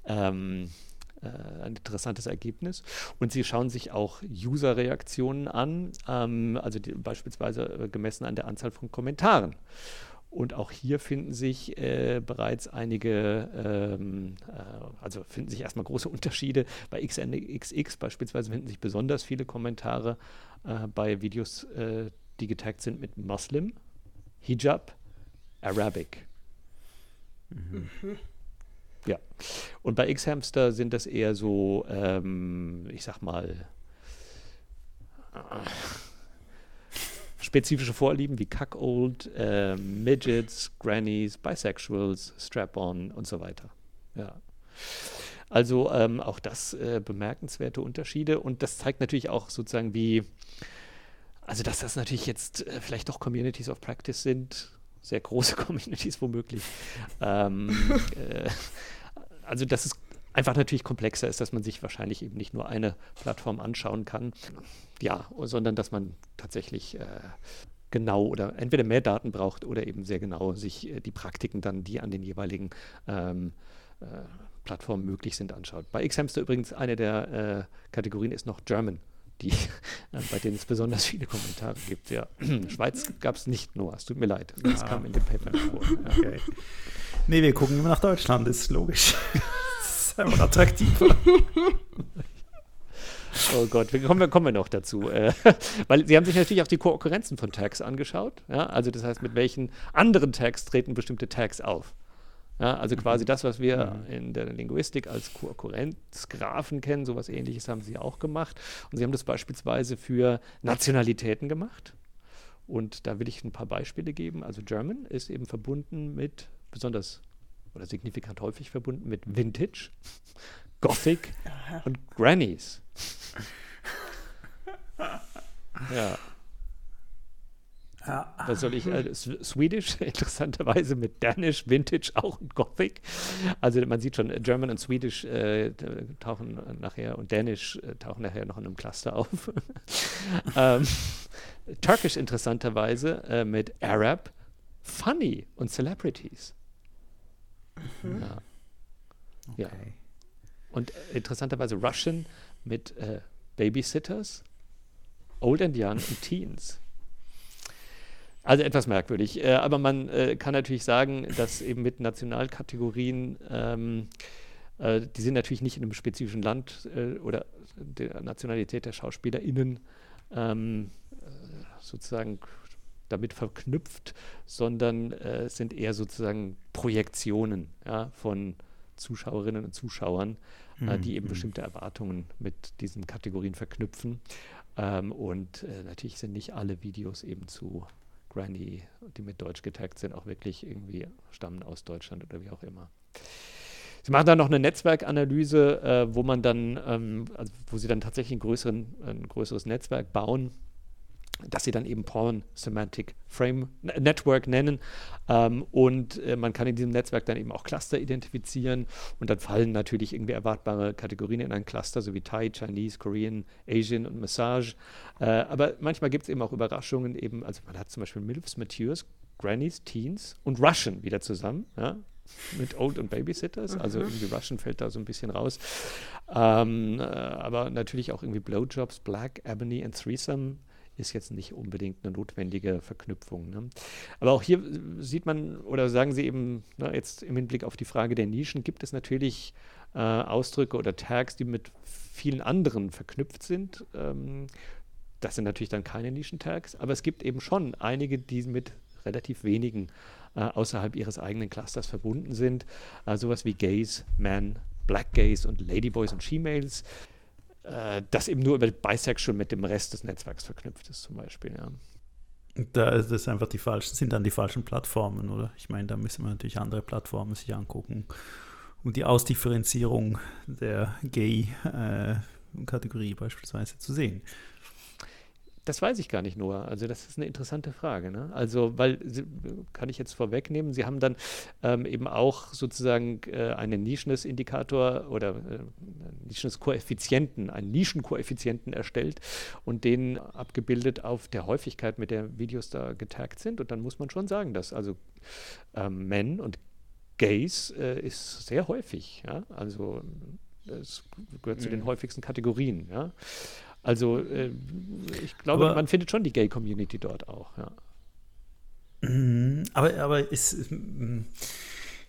ähm, äh, ein interessantes Ergebnis. Und sie schauen sich auch User-Reaktionen an, ähm, also die, beispielsweise äh, gemessen an der Anzahl von Kommentaren. Und auch hier finden sich äh, bereits einige, ähm, äh, also finden sich erstmal große [laughs] Unterschiede. Bei XNXX beispielsweise finden sich besonders viele Kommentare äh, bei Videos, äh, die getaggt sind mit Muslim, Hijab, Arabic. Mhm. Ja. Und bei X-Hamster sind das eher so, ähm, ich sag mal, spezifische Vorlieben wie Cuckold, äh, Midgets, Grannies, Bisexuals, Strap-on und so weiter. Ja. Also ähm, auch das äh, bemerkenswerte Unterschiede und das zeigt natürlich auch sozusagen, wie, also dass das natürlich jetzt äh, vielleicht doch Communities of Practice sind, sehr große [laughs] Communities womöglich. Ähm, [laughs] äh, also dass es einfach natürlich komplexer ist, dass man sich wahrscheinlich eben nicht nur eine Plattform anschauen kann, ja, sondern dass man tatsächlich äh, genau oder entweder mehr Daten braucht oder eben sehr genau sich äh, die Praktiken dann, die an den jeweiligen ähm, äh, Plattformen möglich sind, anschaut. Bei Xhamster übrigens eine der äh, Kategorien ist noch German die, äh, bei denen es besonders viele Kommentare gibt. Ja. [clears throat] Schweiz gab es nicht nur, es tut mir leid. Das ah. kam in dem Paper vor. Ja. Okay. Nee, wir gucken immer nach Deutschland, ist logisch. [laughs] das ist einfach attraktiver. [laughs] Oh Gott, wir kommen, kommen wir noch dazu. Äh, [laughs] weil Sie haben sich natürlich auch die Konkurrenzen von Tags angeschaut. Ja? Also das heißt, mit welchen anderen Tags treten bestimmte Tags auf. Ja, also quasi mhm. das, was wir mhm. in der Linguistik als Konkurrenzgraphen kennen, sowas ähnliches haben sie auch gemacht. Und sie haben das beispielsweise für Nationalitäten gemacht. Und da will ich ein paar Beispiele geben. Also German ist eben verbunden mit, besonders oder signifikant häufig verbunden mit Vintage, [laughs] Gothic und Grannies. [laughs] ja. Ja. Was soll ich, äh, Swedish, [laughs] interessanterweise mit Danish, Vintage auch und Gothic. Also man sieht schon, German und Swedish äh, tauchen nachher und Danish äh, tauchen nachher noch in einem Cluster [laughs] auf. ähm, Turkish interessanterweise äh, mit Arab, Funny und Celebrities. Mhm. Ja. Okay. ja. Und äh, interessanterweise Russian mit äh, Babysitters, Old and Young und Teens. Also etwas merkwürdig. Äh, aber man äh, kann natürlich sagen, dass eben mit Nationalkategorien, ähm, äh, die sind natürlich nicht in einem spezifischen Land äh, oder der Nationalität der SchauspielerInnen ähm, äh, sozusagen damit verknüpft, sondern sind eher sozusagen Projektionen ja, von Zuschauerinnen und Zuschauern, mhm. die eben mhm. bestimmte Erwartungen mit diesen Kategorien verknüpfen. Ähm, und natürlich sind nicht alle Videos eben zu Granny, die mit Deutsch getaggt sind, auch wirklich irgendwie stammen aus Deutschland oder wie auch immer. Sie machen dann noch eine Netzwerkanalyse, äh, wo man dann, ähm, also wo sie dann tatsächlich größeren, ein größeres Netzwerk bauen das sie dann eben Porn Semantic Frame Network nennen. Ähm, und äh, man kann in diesem Netzwerk dann eben auch Cluster identifizieren und dann fallen natürlich irgendwie erwartbare Kategorien in ein Cluster, so wie Thai, Chinese, Korean, Asian und Massage. Äh, aber manchmal gibt es eben auch Überraschungen, eben, also man hat zum Beispiel MILFs, Matures, Grannies, Teens und Russian wieder zusammen. Ja? mit Old und Babysitters. Also mhm. irgendwie Russian fällt da so ein bisschen raus. Ähm, äh, aber natürlich auch irgendwie Blowjobs, Black, Ebony und Threesome ist jetzt nicht unbedingt eine notwendige Verknüpfung. Ne? Aber auch hier sieht man, oder sagen Sie eben, ne, jetzt im Hinblick auf die Frage der Nischen, gibt es natürlich äh, Ausdrücke oder Tags, die mit vielen anderen verknüpft sind. Ähm, das sind natürlich dann keine Nischen-Tags, aber es gibt eben schon einige, die mit relativ wenigen äh, außerhalb ihres eigenen Clusters verbunden sind. Äh, sowas wie Gays, Men, Black Gays und Ladyboys und She-Males äh, das eben nur über Bisexual mit dem Rest des Netzwerks verknüpft ist, zum Beispiel, ja. Da ist das einfach die falschen, sind dann die falschen Plattformen, oder? Ich meine, da müssen wir natürlich andere Plattformen sich angucken, um die Ausdifferenzierung der Gay-Kategorie äh, beispielsweise zu sehen. Das weiß ich gar nicht nur. Also das ist eine interessante Frage. Ne? Also, weil, kann ich jetzt vorwegnehmen, Sie haben dann ähm, eben auch sozusagen äh, einen Nischeness-Indikator oder äh, Nischeness-Koeffizienten, einen Nischenkoeffizienten erstellt und den abgebildet auf der Häufigkeit, mit der Videos da getaggt sind. Und dann muss man schon sagen, dass also ähm, Men und Gays äh, ist sehr häufig. Ja? Also es gehört mhm. zu den mhm. häufigsten Kategorien. Ja? Also äh, ich glaube, aber, man findet schon die Gay-Community dort auch, ja. Mhm, aber, aber ist,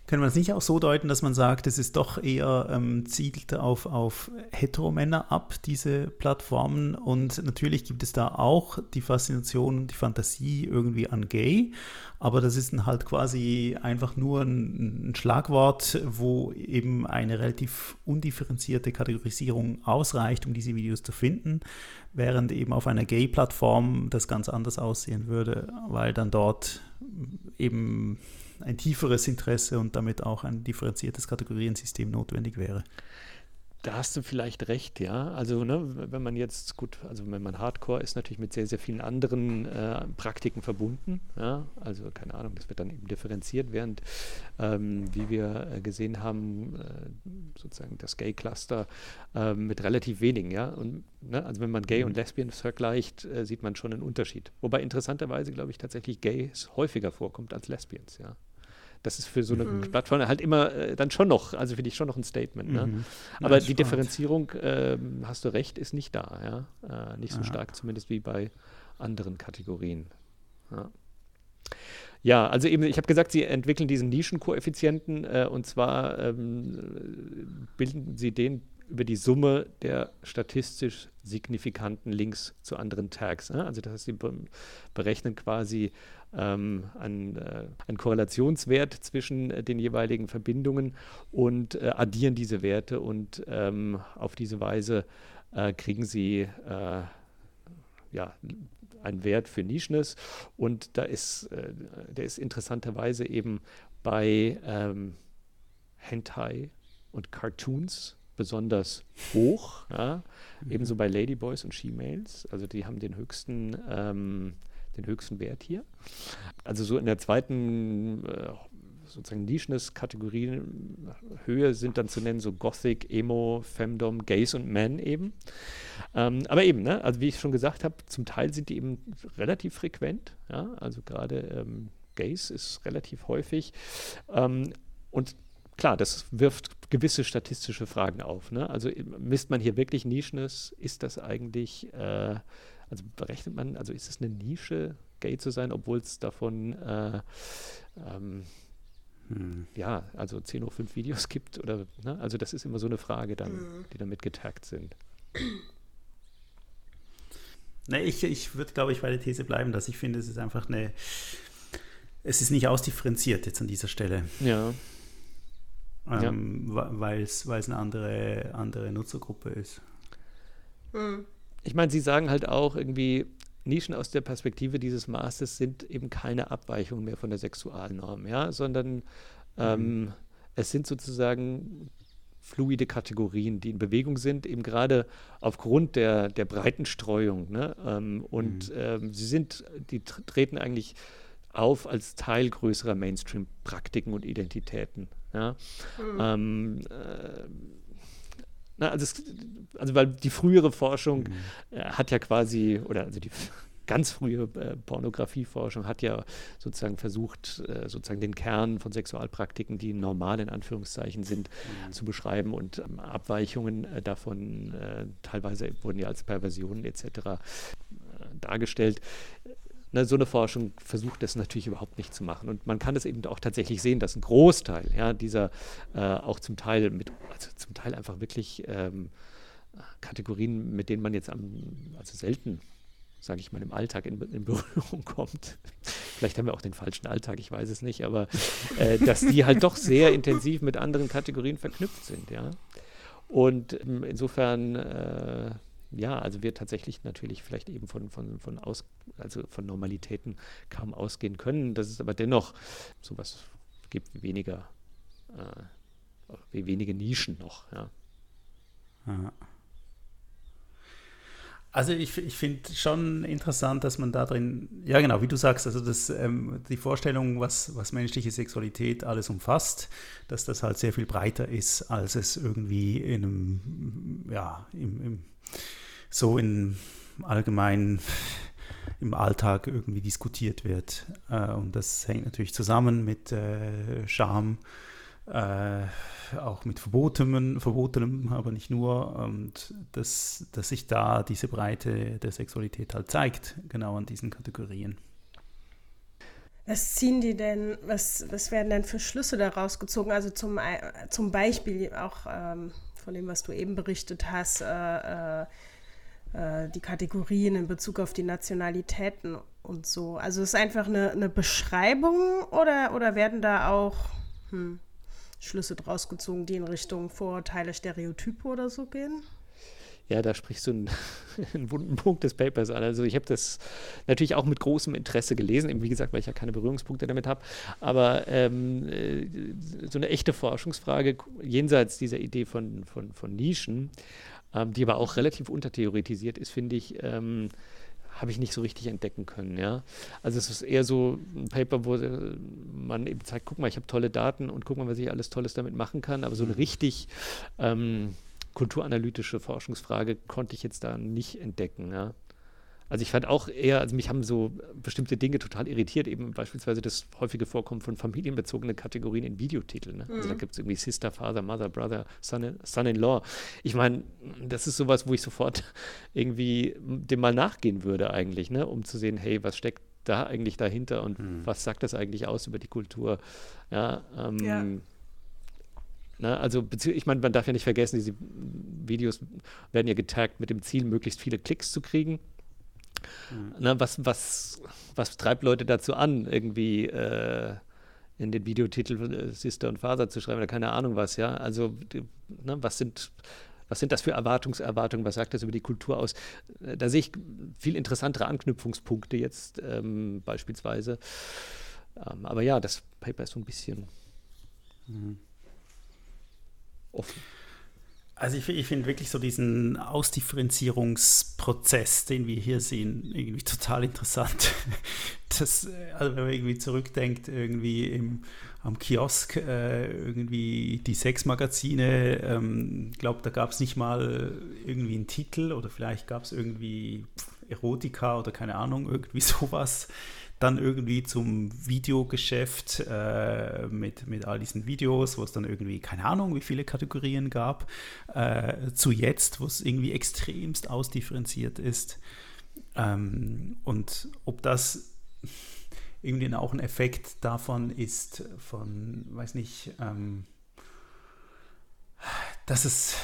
können wir es nicht auch so deuten, dass man sagt, es ist doch eher ähm, zielt auf, auf Heteromänner ab, diese Plattformen. Und natürlich gibt es da auch die Faszination und die Fantasie irgendwie an Gay. Aber das ist halt quasi einfach nur ein, ein Schlagwort, wo eben eine relativ undifferenzierte Kategorisierung ausreicht, um diese Videos zu finden. Während eben auf einer Gay-Plattform das ganz anders aussehen würde, weil dann dort eben ein tieferes Interesse und damit auch ein differenziertes Kategoriensystem notwendig wäre. Da hast du vielleicht recht, ja. Also, ne, wenn man jetzt, gut, also wenn man Hardcore ist, natürlich mit sehr, sehr vielen anderen äh, Praktiken verbunden. Ja? Also, keine Ahnung, das wird dann eben differenziert, während, ähm, wie wir äh, gesehen haben, äh, sozusagen das Gay-Cluster äh, mit relativ wenigen, ja. Und, ne, also, wenn man Gay mhm. und Lesbian vergleicht, äh, sieht man schon einen Unterschied. Wobei interessanterweise, glaube ich, tatsächlich Gays häufiger vorkommt als Lesbians, ja das ist für so eine mhm. Plattform halt immer äh, dann schon noch, also finde ich schon noch ein Statement. Ne? Mhm. Aber ja, die spannend. Differenzierung, äh, hast du recht, ist nicht da, ja. Äh, nicht so Aha. stark zumindest wie bei anderen Kategorien. Ja. Ja, also eben, ich habe gesagt, Sie entwickeln diesen Nischenkoeffizienten äh, und zwar ähm, bilden Sie den über die Summe der statistisch signifikanten Links zu anderen Tags. Ne? Also das heißt, Sie berechnen quasi ähm, einen, äh, einen, Korrelationswert zwischen äh, den jeweiligen Verbindungen und äh, addieren diese Werte und ähm, auf diese Weise äh, kriegen Sie äh, ja, einen Wert für Nischness und da ist, äh, der ist interessanterweise eben bei ähm, Hentai und Cartoons besonders hoch, ja? mhm. ebenso bei Ladyboys und She-Males, also die haben den höchsten, ähm, den höchsten Wert hier. Also so in der zweiten äh, sozusagen Nischeness-Kategorie Höhe sind dann zu nennen so Gothic, Emo, Femdom, Gays und Men eben. Ähm, aber eben, ne, also wie ich schon gesagt habe, zum Teil sind die eben relativ frequent, ja, also gerade ähm, Gays ist relativ häufig. Ähm, und klar, das wirft gewisse statistische Fragen auf. Ne? Also misst man hier wirklich Nischeness? Ist das eigentlich, äh, also berechnet man, also ist es eine Nische, gay zu sein, obwohl es davon, äh, ähm, hm. ja, also 10 hoch 5 Videos gibt? Oder, ne? Also das ist immer so eine Frage dann, mhm. die damit getaggt sind. Ne, ich, ich würde, glaube ich, bei der These bleiben, dass ich finde, es ist einfach eine, es ist nicht ausdifferenziert jetzt an dieser Stelle. Ja. Ähm, ja. weil es eine andere, andere Nutzergruppe ist. Hm. Ich meine, Sie sagen halt auch irgendwie, Nischen aus der Perspektive dieses Masters sind eben keine Abweichungen mehr von der Sexualnorm, ja, sondern ähm, mhm. es sind sozusagen fluide Kategorien, die in Bewegung sind, eben gerade aufgrund der, der breiten Streuung. Ne? Ähm, und mhm. ähm, sie sind, die treten eigentlich auf als Teil größerer Mainstream-Praktiken und Identitäten. Ja? Mhm. Ähm, äh, na, also, es, also, weil die frühere Forschung mhm. äh, hat ja quasi, oder also die [laughs] ganz frühe äh, Pornografieforschung hat ja sozusagen versucht, äh, sozusagen den Kern von Sexualpraktiken, die normal in Anführungszeichen sind, mhm. zu beschreiben und ähm, Abweichungen äh, davon äh, teilweise wurden ja als Perversionen etc. Äh, dargestellt. Ne, so eine Forschung versucht das natürlich überhaupt nicht zu machen. Und man kann es eben auch tatsächlich sehen, dass ein Großteil ja, dieser äh, auch zum Teil mit, also zum Teil einfach wirklich ähm, Kategorien, mit denen man jetzt am, also selten sage ich mal, im Alltag in, in, Berührung [laughs] kommt. Vielleicht haben wir auch den falschen Alltag, ich weiß es nicht, aber äh, dass die halt doch sehr intensiv mit anderen Kategorien verknüpft sind, ja. Und ähm, insofern, äh, ja, also wir tatsächlich natürlich vielleicht eben von, von, von, aus, also von Normalitäten kaum ausgehen können, dass es aber dennoch sowas gibt wie weniger, äh, wie wenige Nischen noch, ja. Aha. Also ich, ich finde schon interessant, dass man da drin, ja genau, wie du sagst, also das, ähm, die Vorstellung, was, was menschliche Sexualität alles umfasst, dass das halt sehr viel breiter ist, als es irgendwie in einem, ja, im, im, so in allgemein im Alltag irgendwie diskutiert wird. Äh, und das hängt natürlich zusammen mit äh, Scham äh, auch mit Verbotenem, Verbotenem, aber nicht nur. Und dass, dass sich da diese Breite der Sexualität halt zeigt, genau an diesen Kategorien. Was ziehen die denn, was, was werden denn für Schlüsse daraus gezogen? Also zum, zum Beispiel auch ähm, von dem, was du eben berichtet hast, äh, die Kategorien in Bezug auf die Nationalitäten und so. Also ist einfach eine, eine Beschreibung oder, oder werden da auch hm, Schlüsse draus gezogen, die in Richtung Vorurteile, Stereotype oder so gehen? Ja, da sprichst du einen, [laughs] einen wunden Punkt des Papers an. Also ich habe das natürlich auch mit großem Interesse gelesen, eben wie gesagt, weil ich ja keine Berührungspunkte damit habe. Aber ähm, äh, so eine echte Forschungsfrage jenseits dieser Idee von, von, von Nischen, ähm, die aber auch relativ untertheoretisiert ist, finde ich, ähm, habe ich nicht so richtig entdecken können. Ja? Also es ist eher so ein Paper, wo äh, man eben zeigt, guck mal, ich habe tolle Daten und guck mal, was ich alles Tolles damit machen kann. Aber so eine mhm. richtig ähm, kulturanalytische Forschungsfrage konnte ich jetzt da nicht entdecken. Ja? Also ich fand auch eher, also mich haben so bestimmte Dinge total irritiert, eben beispielsweise das häufige Vorkommen von familienbezogenen Kategorien in Videotiteln. Ne? Mhm. Also da mhm. gibt es irgendwie Sister, Father, Mother, Brother, Son-in-Law. ich meine, das ist sowas, wo ich sofort [laughs] irgendwie dem mal nachgehen würde eigentlich, ne? um zu sehen, hey, was steckt da eigentlich dahinter und mhm. was sagt das eigentlich aus über die Kultur? Ja, ähm, ja. Na, also ich meine, man darf ja nicht vergessen, diese Videos werden ja getaggt mit dem Ziel, möglichst viele Klicks zu kriegen. Mhm. Na, was, was, was treibt Leute dazu an, irgendwie äh, in den Videotitel äh, Sister und Vater zu schreiben oder keine Ahnung was, ja? Also, na, was sind was sind das für Erwartungserwartungen? Was sagt das über die Kultur aus? Äh, da sehe ich viel interessantere Anknüpfungspunkte jetzt ähm, beispielsweise. Ähm, aber ja, das Paper ist so ein bisschen mhm. offen. Also ich, ich finde wirklich so diesen Ausdifferenzierungsprozess, den wir hier sehen, irgendwie total interessant. [laughs] Das, also wenn man irgendwie zurückdenkt, irgendwie im, am Kiosk, äh, irgendwie die Sexmagazine, ähm, ich glaube, da gab es nicht mal irgendwie einen Titel oder vielleicht gab es irgendwie Erotika oder keine Ahnung, irgendwie [laughs] sowas dann irgendwie zum Videogeschäft äh, mit, mit all diesen Videos, wo es dann irgendwie, keine Ahnung, wie viele Kategorien gab, äh, zu jetzt, wo es irgendwie extremst ausdifferenziert ist. Ähm, und ob das irgendwie auch ein Effekt davon ist, von, weiß nicht, ähm, dass es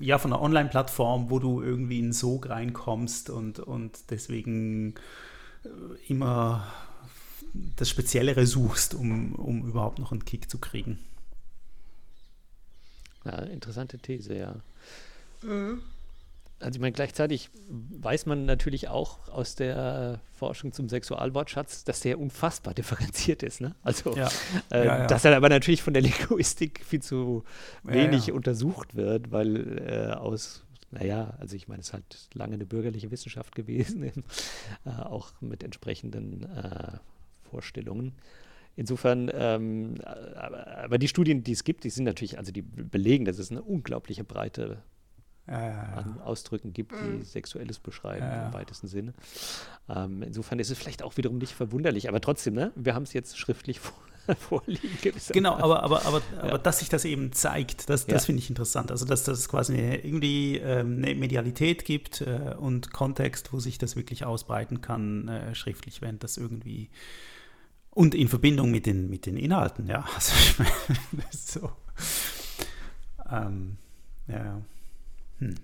ja von einer Online-Plattform, wo du irgendwie in Sog reinkommst und, und deswegen immer das Speziellere suchst, um, um überhaupt noch einen Kick zu kriegen. Ja, interessante These, ja. Mhm. Also ich meine, gleichzeitig weiß man natürlich auch aus der Forschung zum Sexualwortschatz, dass der unfassbar differenziert ist. Ne? Also, ja. Äh, ja, ja. dass er aber natürlich von der Linguistik viel zu wenig untersucht wird, weil äh, aus, naja, also ich meine, es ist halt lange eine bürgerliche Wissenschaft gewesen, [laughs] äh, auch mit entsprechenden äh, Vorstellungen. Insofern, ähm, aber, aber, die Studien, die es gibt, die sind natürlich, also die belegen, dass es eine unglaubliche Breite an Ausdrücken gibt, die mhm. Sexuelles beschreiben im weitesten Sinne. Ähm, insofern ist es vielleicht auch wiederum nicht verwunderlich, aber trotzdem, ne, wir haben es jetzt schriftlich vor, [laughs] vorliegen. [laughs] Genau, aber, aber, aber, ja. aber dass sich das eben zeigt, das, das ja. finde ich interessant. Also, dass das quasi eine, irgendwie ähm, eine Medialität gibt äh, und Kontext, wo sich das wirklich ausbreiten kann, äh, schriftlich, wenn das irgendwie und in Verbindung mit den, mit den Inhalten, ja. [laughs] Also, ich meine, so. Ähm, ja. Hm.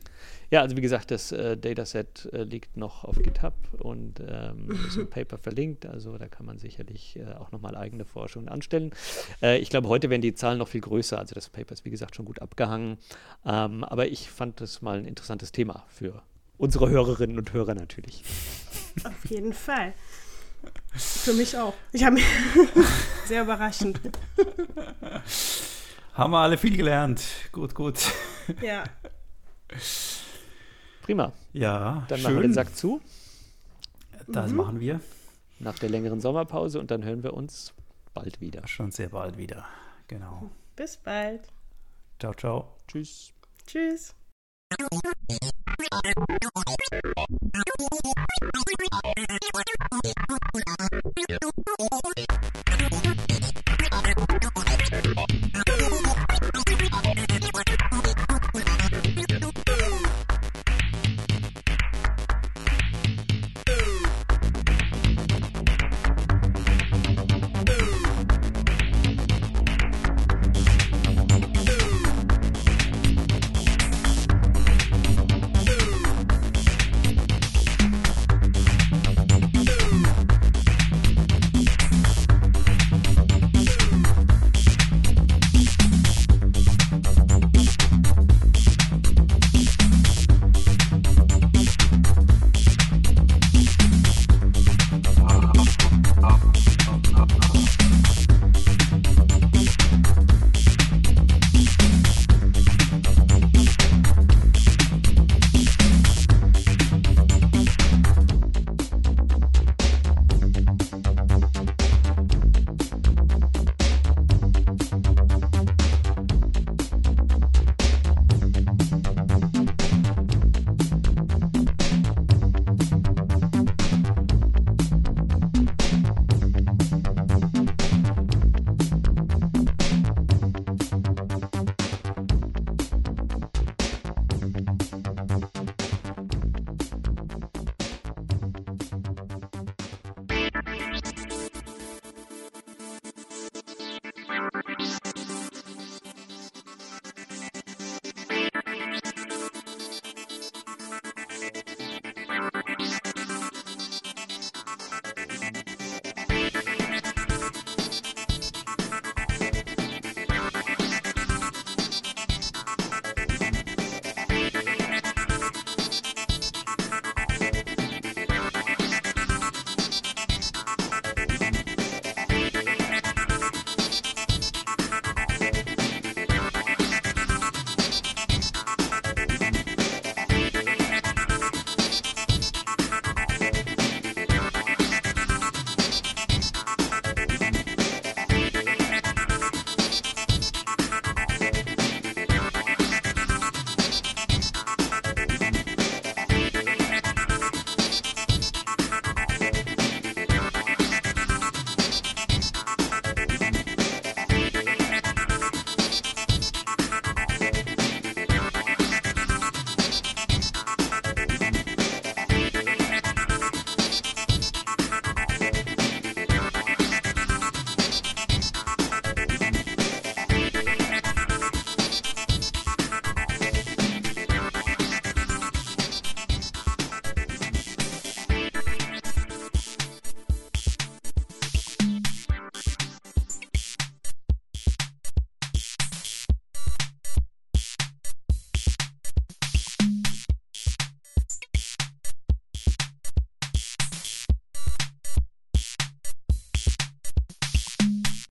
Ja, also wie gesagt, das äh, Dataset äh, liegt noch auf GitHub und ähm, [laughs] ist im Paper verlinkt. Also da kann man sicherlich äh, auch nochmal eigene Forschungen anstellen. Äh, ich glaube, heute werden die Zahlen noch viel größer. Also das Paper ist, wie gesagt, schon gut abgehangen. Ähm, aber ich fand das mal ein interessantes Thema für unsere Hörerinnen und Hörer natürlich. Auf jeden Fall. Für mich auch. Ich habe mich [laughs] sehr überraschend. Haben wir alle viel gelernt. Gut, gut. Ja. [laughs] Prima. Ja. Dann schön. machen wir den Sack zu. Das mhm. machen wir. Nach der längeren Sommerpause und dann hören wir uns bald wieder. Schon sehr bald wieder. Genau. Bis bald. Ciao, ciao. Tschüss. Tschüss. [laughs]